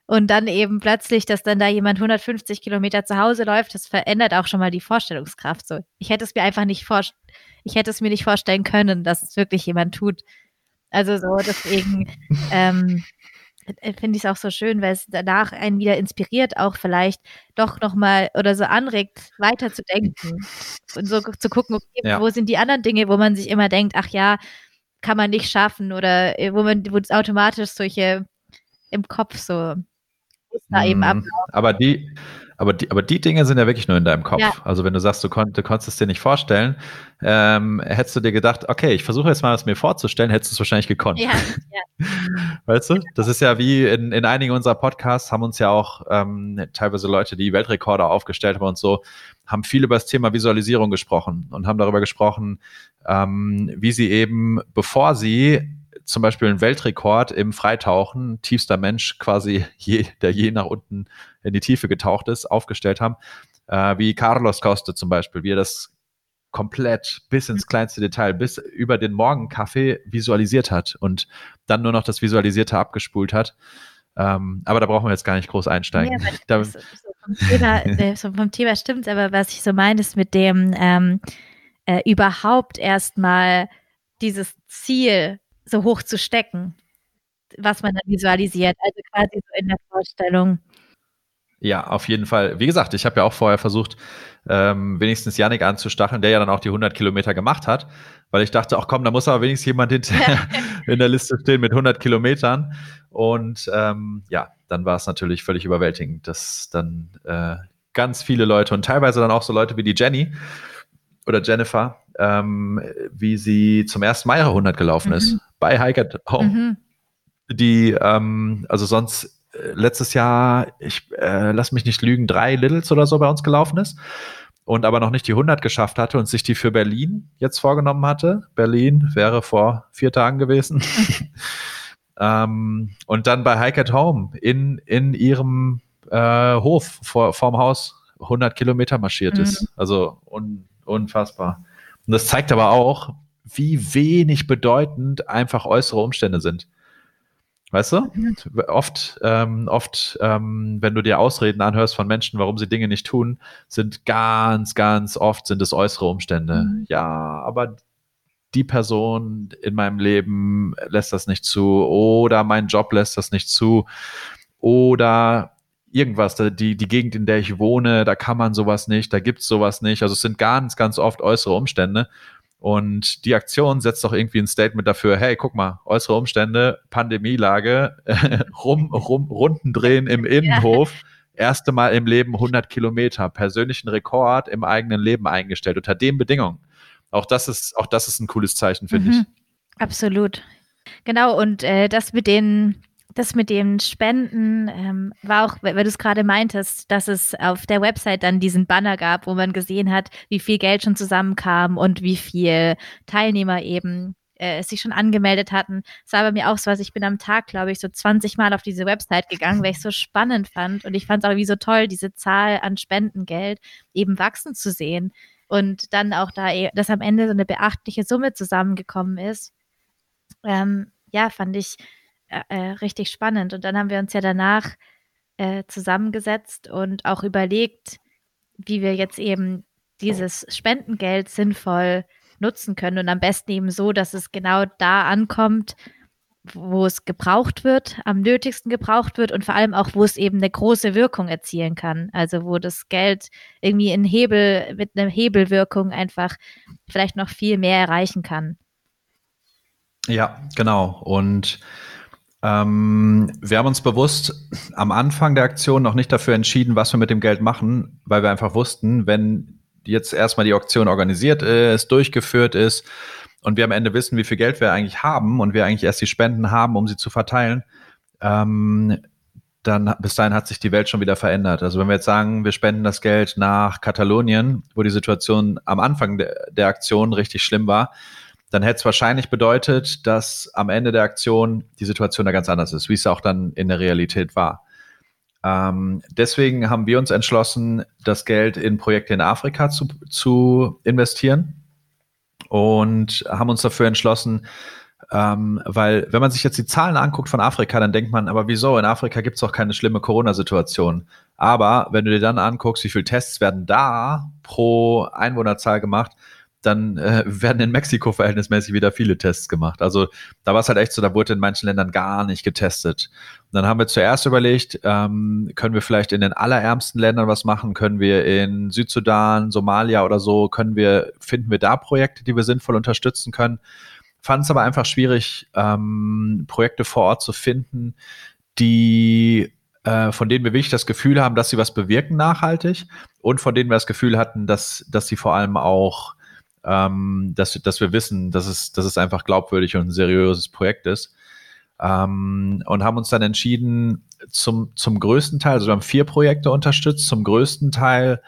Und dann eben plötzlich, dass dann da jemand 150 Kilometer zu Hause läuft, das verändert auch schon mal die Vorstellungskraft. So, ich hätte es mir einfach nicht vor, ich hätte es mir nicht vorstellen können, dass es wirklich jemand tut. Also so, deswegen *laughs* ähm, äh, finde ich es auch so schön, weil es danach einen wieder inspiriert, auch vielleicht doch nochmal oder so anregt, weiterzudenken und so zu gucken, okay, ja. wo sind die anderen Dinge, wo man sich immer denkt, ach ja, kann man nicht schaffen oder äh, wo man, wo es automatisch solche im Kopf so da eben ab. Mhm. Aber die, aber die, aber die Dinge sind ja wirklich nur in deinem Kopf. Ja. Also wenn du sagst, du, kon du konntest es dir nicht vorstellen, ähm, hättest du dir gedacht, okay, ich versuche jetzt mal es mir vorzustellen, hättest du es wahrscheinlich gekonnt. Ja, *laughs* ja. Weißt du? Das ist ja wie in, in einigen unserer Podcasts haben uns ja auch ähm, teilweise Leute, die Weltrekorde aufgestellt haben und so, haben viel über das Thema Visualisierung gesprochen und haben darüber gesprochen, ähm, wie sie eben, bevor sie zum Beispiel einen Weltrekord im Freitauchen, tiefster Mensch quasi, *laughs* je, der je nach unten in die Tiefe getaucht ist, aufgestellt haben, äh, wie Carlos Costa zum Beispiel, wie er das komplett bis ins kleinste Detail, bis über den Morgenkaffee visualisiert hat und dann nur noch das Visualisierte abgespult hat. Ähm, aber da brauchen wir jetzt gar nicht groß einsteigen. Ja, *laughs* da, so, vom, Thema, äh, so vom Thema stimmt, aber was ich so meine, ist mit dem ähm, äh, überhaupt erstmal dieses Ziel so hoch zu stecken, was man dann visualisiert, also quasi so in der Vorstellung. Ja, auf jeden Fall. Wie gesagt, ich habe ja auch vorher versucht, ähm, wenigstens Yannick anzustacheln, der ja dann auch die 100 Kilometer gemacht hat, weil ich dachte, ach komm, da muss aber wenigstens jemand hinterher *laughs* in der Liste stehen mit 100 Kilometern. Und ähm, ja, dann war es natürlich völlig überwältigend, dass dann äh, ganz viele Leute und teilweise dann auch so Leute wie die Jenny oder Jennifer, ähm, wie sie zum ersten Mal ihre 100 gelaufen mhm. ist bei Hike at Home. Mhm. Die, ähm, also sonst äh, letztes Jahr, ich äh, lass mich nicht lügen, drei Littles oder so bei uns gelaufen ist und aber noch nicht die 100 geschafft hatte und sich die für Berlin jetzt vorgenommen hatte. Berlin wäre vor vier Tagen gewesen. *laughs* ähm, und dann bei Hike at Home in, in ihrem äh, Hof vor, vorm Haus 100 Kilometer marschiert mhm. ist. Also un, unfassbar. Und das zeigt aber auch, wie wenig bedeutend einfach äußere Umstände sind. Weißt du? Mhm. Oft, ähm, oft, ähm, wenn du dir Ausreden anhörst von Menschen, warum sie Dinge nicht tun, sind ganz, ganz oft sind es äußere Umstände. Mhm. Ja, aber die Person in meinem Leben lässt das nicht zu oder mein Job lässt das nicht zu oder irgendwas, die, die Gegend, in der ich wohne, da kann man sowas nicht, da gibt es sowas nicht. Also es sind ganz, ganz oft äußere Umstände. Und die Aktion setzt doch irgendwie ein Statement dafür, hey, guck mal, äußere Umstände, Pandemielage, *laughs* rum, rum, Runden drehen im Innenhof, ja. erste Mal im Leben 100 Kilometer, persönlichen Rekord im eigenen Leben eingestellt, unter den Bedingungen. Auch das ist, auch das ist ein cooles Zeichen, finde mhm. ich. Absolut. Genau, und äh, das mit den das mit den Spenden ähm, war auch, weil du es gerade meintest, dass es auf der Website dann diesen Banner gab, wo man gesehen hat, wie viel Geld schon zusammenkam und wie viel Teilnehmer eben äh, sich schon angemeldet hatten. Das war bei mir auch so, also ich bin am Tag, glaube ich, so 20 Mal auf diese Website gegangen, weil ich es so spannend fand und ich fand es auch wie so toll, diese Zahl an Spendengeld eben wachsen zu sehen und dann auch da, eh, dass am Ende so eine beachtliche Summe zusammengekommen ist. Ähm, ja, fand ich äh, äh, richtig spannend. Und dann haben wir uns ja danach äh, zusammengesetzt und auch überlegt, wie wir jetzt eben dieses Spendengeld sinnvoll nutzen können und am besten eben so, dass es genau da ankommt, wo es gebraucht wird, am nötigsten gebraucht wird und vor allem auch, wo es eben eine große Wirkung erzielen kann. Also wo das Geld irgendwie in Hebel, mit einer Hebelwirkung einfach vielleicht noch viel mehr erreichen kann. Ja, genau. Und ähm, wir haben uns bewusst am Anfang der Aktion noch nicht dafür entschieden, was wir mit dem Geld machen, weil wir einfach wussten, wenn jetzt erstmal die Auktion organisiert ist, durchgeführt ist und wir am Ende wissen, wie viel Geld wir eigentlich haben und wir eigentlich erst die Spenden haben, um sie zu verteilen, ähm, dann bis dahin hat sich die Welt schon wieder verändert. Also wenn wir jetzt sagen, wir spenden das Geld nach Katalonien, wo die Situation am Anfang de der Aktion richtig schlimm war, dann hätte es wahrscheinlich bedeutet, dass am Ende der Aktion die Situation da ganz anders ist, wie es auch dann in der Realität war. Ähm, deswegen haben wir uns entschlossen, das Geld in Projekte in Afrika zu, zu investieren und haben uns dafür entschlossen, ähm, weil wenn man sich jetzt die Zahlen anguckt von Afrika, dann denkt man, aber wieso? In Afrika gibt es doch keine schlimme Corona-Situation. Aber wenn du dir dann anguckst, wie viele Tests werden da pro Einwohnerzahl gemacht, dann äh, werden in Mexiko verhältnismäßig wieder viele Tests gemacht. Also da war es halt echt so, da wurde in manchen Ländern gar nicht getestet. Und dann haben wir zuerst überlegt, ähm, können wir vielleicht in den allerärmsten Ländern was machen? Können wir in Südsudan, Somalia oder so, können wir, finden wir da Projekte, die wir sinnvoll unterstützen können? Fand es aber einfach schwierig, ähm, Projekte vor Ort zu finden, die äh, von denen wir wirklich das Gefühl haben, dass sie was bewirken nachhaltig und von denen wir das Gefühl hatten, dass, dass sie vor allem auch ähm, dass, dass wir wissen, dass es, dass es einfach glaubwürdig und ein seriöses Projekt ist. Ähm, und haben uns dann entschieden, zum, zum größten Teil, also wir haben vier Projekte unterstützt, zum größten Teil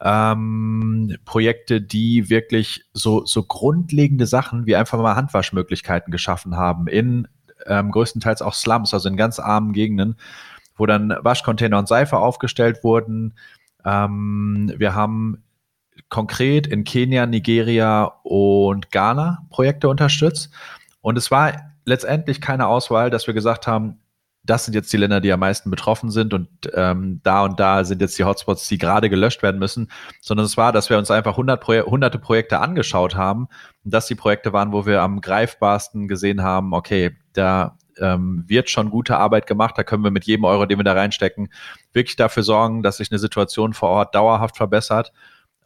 ähm, Projekte, die wirklich so, so grundlegende Sachen wie einfach mal Handwaschmöglichkeiten geschaffen haben in ähm, größtenteils auch Slums, also in ganz armen Gegenden, wo dann Waschcontainer und Seife aufgestellt wurden. Ähm, wir haben konkret in Kenia, Nigeria und Ghana Projekte unterstützt. Und es war letztendlich keine Auswahl, dass wir gesagt haben, das sind jetzt die Länder, die am meisten betroffen sind und ähm, da und da sind jetzt die Hotspots, die gerade gelöscht werden müssen, sondern es war, dass wir uns einfach hundert Proje hunderte Projekte angeschaut haben und dass die Projekte waren, wo wir am greifbarsten gesehen haben, okay, da ähm, wird schon gute Arbeit gemacht, da können wir mit jedem Euro, den wir da reinstecken, wirklich dafür sorgen, dass sich eine Situation vor Ort dauerhaft verbessert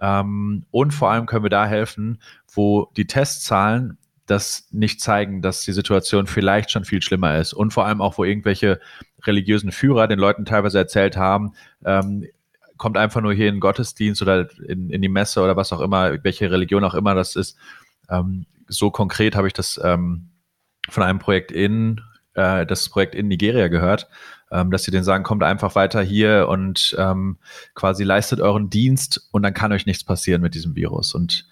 ähm, und vor allem können wir da helfen, wo die Testzahlen das nicht zeigen, dass die Situation vielleicht schon viel schlimmer ist. Und vor allem auch, wo irgendwelche religiösen Führer den Leuten teilweise erzählt haben, ähm, kommt einfach nur hier in den Gottesdienst oder in, in die Messe oder was auch immer, welche Religion auch immer das ist. Ähm, so konkret habe ich das ähm, von einem Projekt in, äh, das Projekt in Nigeria gehört, ähm, dass sie denen sagen, kommt einfach weiter hier und ähm, quasi leistet euren Dienst und dann kann euch nichts passieren mit diesem Virus. Und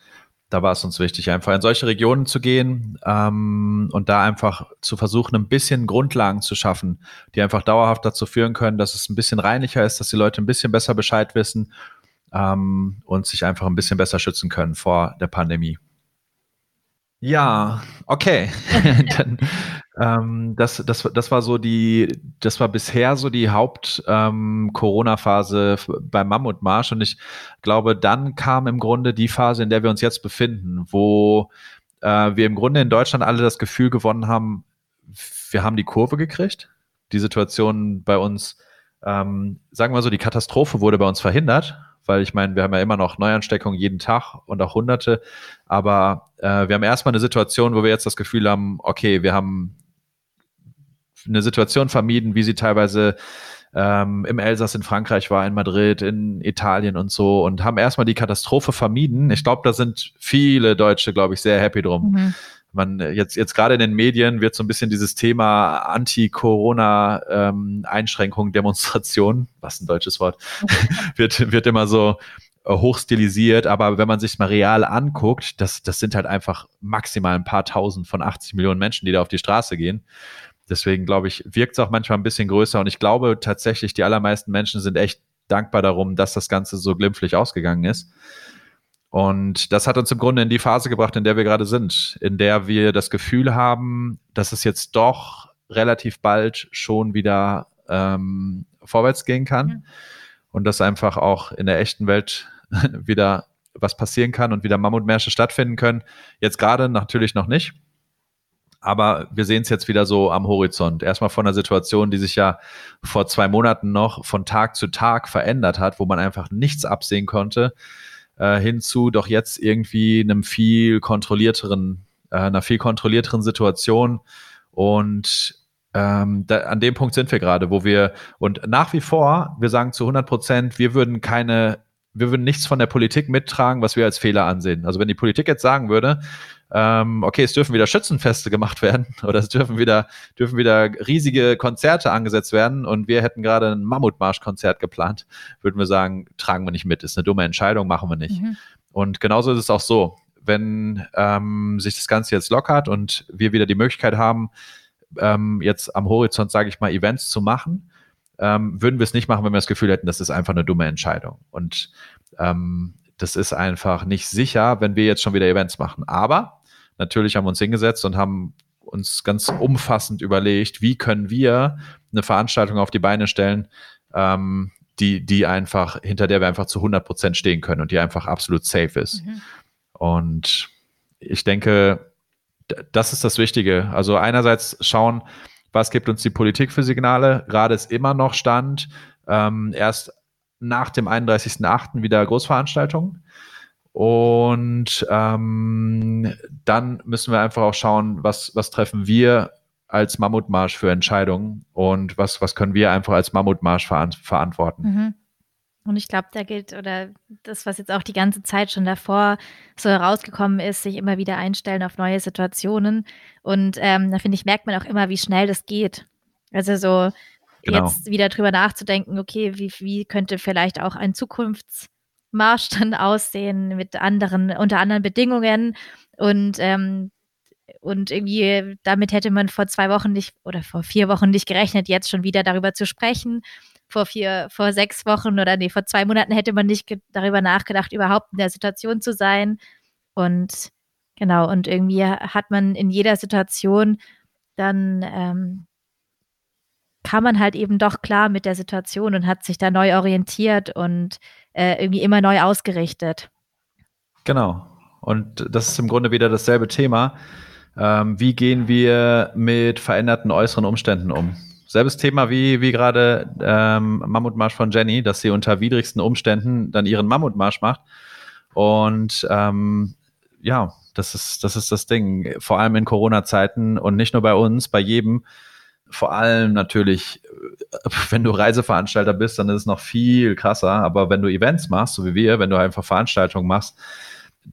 da war es uns wichtig, einfach in solche Regionen zu gehen ähm, und da einfach zu versuchen, ein bisschen Grundlagen zu schaffen, die einfach dauerhaft dazu führen können, dass es ein bisschen reinlicher ist, dass die Leute ein bisschen besser Bescheid wissen ähm, und sich einfach ein bisschen besser schützen können vor der Pandemie. Ja, okay. *laughs* Dann ähm, das, das, das war so die, das war bisher so die Haupt-Corona-Phase ähm, beim Mammutmarsch. Und ich glaube, dann kam im Grunde die Phase, in der wir uns jetzt befinden, wo äh, wir im Grunde in Deutschland alle das Gefühl gewonnen haben, wir haben die Kurve gekriegt. Die Situation bei uns, ähm, sagen wir so, die Katastrophe wurde bei uns verhindert weil ich meine, wir haben ja immer noch Neuansteckungen jeden Tag und auch Hunderte, aber äh, wir haben erstmal eine Situation, wo wir jetzt das Gefühl haben, okay, wir haben eine Situation vermieden, wie sie teilweise ähm, im Elsass in Frankreich war, in Madrid, in Italien und so und haben erstmal die Katastrophe vermieden. Ich glaube, da sind viele Deutsche, glaube ich, sehr happy drum. Mhm. Man, jetzt, jetzt gerade in den Medien wird so ein bisschen dieses Thema Anti-Corona-Einschränkung, ähm, Demonstration, was ein deutsches Wort, *laughs* wird, wird immer so äh, hochstilisiert, aber wenn man sich mal real anguckt, das, das sind halt einfach maximal ein paar tausend von 80 Millionen Menschen, die da auf die Straße gehen. Deswegen glaube ich, wirkt es auch manchmal ein bisschen größer. Und ich glaube tatsächlich, die allermeisten Menschen sind echt dankbar darum, dass das Ganze so glimpflich ausgegangen ist. Und das hat uns im Grunde in die Phase gebracht, in der wir gerade sind, in der wir das Gefühl haben, dass es jetzt doch relativ bald schon wieder ähm, vorwärts gehen kann mhm. und dass einfach auch in der echten Welt *laughs* wieder was passieren kann und wieder Mammutmärsche stattfinden können. Jetzt gerade natürlich noch nicht. Aber wir sehen es jetzt wieder so am Horizont. Erstmal von einer Situation, die sich ja vor zwei Monaten noch von Tag zu Tag verändert hat, wo man einfach nichts absehen konnte, äh, hinzu doch jetzt irgendwie einem viel kontrollierteren, äh, einer viel kontrollierteren Situation. Und ähm, da, an dem Punkt sind wir gerade, wo wir, und nach wie vor, wir sagen zu 100 Prozent, wir würden keine wir würden nichts von der Politik mittragen, was wir als Fehler ansehen. Also wenn die Politik jetzt sagen würde, ähm, okay, es dürfen wieder Schützenfeste gemacht werden *laughs* oder es dürfen wieder, dürfen wieder riesige Konzerte angesetzt werden und wir hätten gerade ein Mammutmarschkonzert geplant, würden wir sagen, tragen wir nicht mit, ist eine dumme Entscheidung, machen wir nicht. Mhm. Und genauso ist es auch so, wenn ähm, sich das Ganze jetzt lockert und wir wieder die Möglichkeit haben, ähm, jetzt am Horizont, sage ich mal, Events zu machen, ähm, würden wir es nicht machen, wenn wir das Gefühl hätten, das ist einfach eine dumme Entscheidung. Und ähm, das ist einfach nicht sicher, wenn wir jetzt schon wieder Events machen. Aber natürlich haben wir uns hingesetzt und haben uns ganz umfassend überlegt, wie können wir eine Veranstaltung auf die Beine stellen, ähm, die, die einfach, hinter der wir einfach zu 100 Prozent stehen können und die einfach absolut safe ist. Mhm. Und ich denke, das ist das Wichtige. Also einerseits schauen, was gibt uns die Politik für Signale? Gerade ist immer noch Stand, ähm, erst nach dem 31.08. wieder Großveranstaltungen. Und ähm, dann müssen wir einfach auch schauen, was, was treffen wir als Mammutmarsch für Entscheidungen und was, was können wir einfach als Mammutmarsch verantworten. Mhm. Und ich glaube, da gilt, oder das, was jetzt auch die ganze Zeit schon davor so herausgekommen ist, sich immer wieder einstellen auf neue Situationen. Und ähm, da finde ich, merkt man auch immer, wie schnell das geht. Also so genau. jetzt wieder drüber nachzudenken, okay, wie, wie könnte vielleicht auch ein Zukunftsmarsch dann *laughs* aussehen mit anderen, unter anderen Bedingungen. Und ähm, und irgendwie damit hätte man vor zwei Wochen nicht oder vor vier Wochen nicht gerechnet, jetzt schon wieder darüber zu sprechen vor vier, vor sechs Wochen oder nee, vor zwei Monaten hätte man nicht darüber nachgedacht, überhaupt in der Situation zu sein. Und genau, und irgendwie hat man in jeder Situation dann ähm, kam man halt eben doch klar mit der Situation und hat sich da neu orientiert und äh, irgendwie immer neu ausgerichtet. Genau. Und das ist im Grunde wieder dasselbe Thema. Ähm, wie gehen wir mit veränderten äußeren Umständen um? Selbes Thema wie, wie gerade ähm, Mammutmarsch von Jenny, dass sie unter widrigsten Umständen dann ihren Mammutmarsch macht. Und ähm, ja, das ist, das ist das Ding. Vor allem in Corona-Zeiten und nicht nur bei uns, bei jedem. Vor allem natürlich, äh, *laughs* wenn du Reiseveranstalter bist, dann ist es noch viel krasser. Aber wenn du Events machst, so wie wir, wenn du einfach Veranstaltungen machst,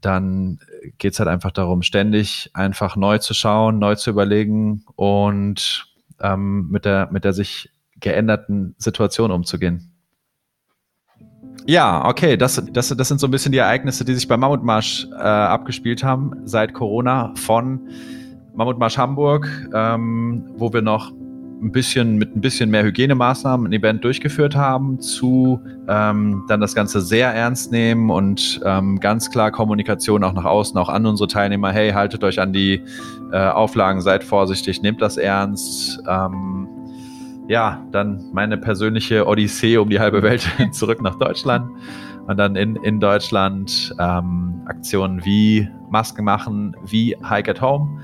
dann geht es halt einfach darum, ständig einfach neu zu schauen, neu zu überlegen und ähm, mit, der, mit der sich geänderten Situation umzugehen. Ja, okay, das, das, das sind so ein bisschen die Ereignisse, die sich beim Mammutmarsch äh, abgespielt haben seit Corona von Mammutmarsch Hamburg, ähm, wo wir noch ein bisschen mit ein bisschen mehr Hygienemaßnahmen ein Event durchgeführt haben, zu ähm, dann das Ganze sehr ernst nehmen und ähm, ganz klar Kommunikation auch nach außen, auch an unsere Teilnehmer, hey, haltet euch an die äh, Auflagen, seid vorsichtig, nehmt das ernst. Ähm, ja, dann meine persönliche Odyssee um die halbe Welt *laughs* zurück nach Deutschland und dann in, in Deutschland ähm, Aktionen wie Masken machen, wie Hike at Home.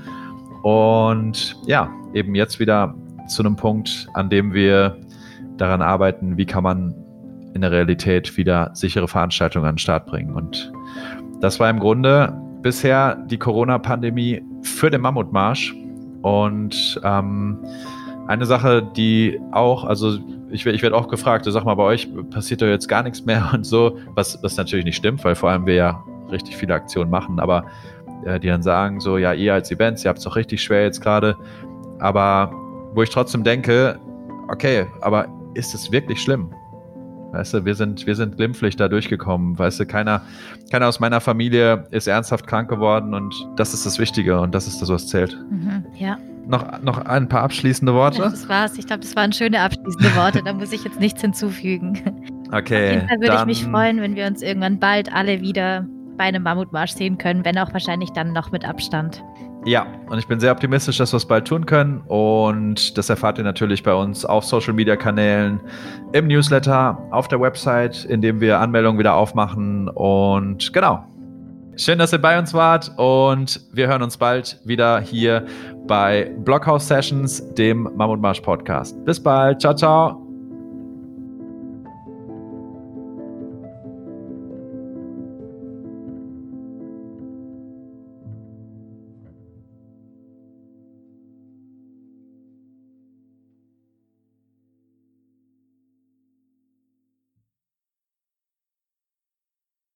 Und ja, eben jetzt wieder zu einem Punkt, an dem wir daran arbeiten, wie kann man in der Realität wieder sichere Veranstaltungen an den Start bringen. Und das war im Grunde bisher die Corona-Pandemie für den Mammutmarsch. Und ähm, eine Sache, die auch, also ich, ich werde auch gefragt, sag mal, bei euch passiert doch jetzt gar nichts mehr und so, was, was natürlich nicht stimmt, weil vor allem wir ja richtig viele Aktionen machen, aber äh, die dann sagen so, ja, ihr als Events, ihr habt es doch richtig schwer jetzt gerade, aber wo ich trotzdem denke, okay, aber ist es wirklich schlimm? Weißt du, wir sind, wir sind glimpflich da durchgekommen. Weißt du, keiner, keiner aus meiner Familie ist ernsthaft krank geworden und das ist das Wichtige und das ist das, was zählt. Mhm, ja. Noch, noch ein paar abschließende Worte? Das war's. Ich glaube, das waren schöne abschließende Worte. da muss ich jetzt nichts hinzufügen. *laughs* Okay. Auf jeden Fall würde ich mich freuen, wenn wir uns irgendwann bald alle wieder bei einem Mammutmarsch sehen können, wenn auch wahrscheinlich dann noch mit Abstand. Ja, und ich bin sehr optimistisch, dass wir es bald tun können. Und das erfahrt ihr natürlich bei uns auf Social Media Kanälen, im Newsletter, auf der Website, in dem wir Anmeldungen wieder aufmachen. Und genau. Schön, dass ihr bei uns wart und wir hören uns bald wieder hier bei Blockhouse Sessions, dem Mammutmarsch Podcast. Bis bald. Ciao, ciao.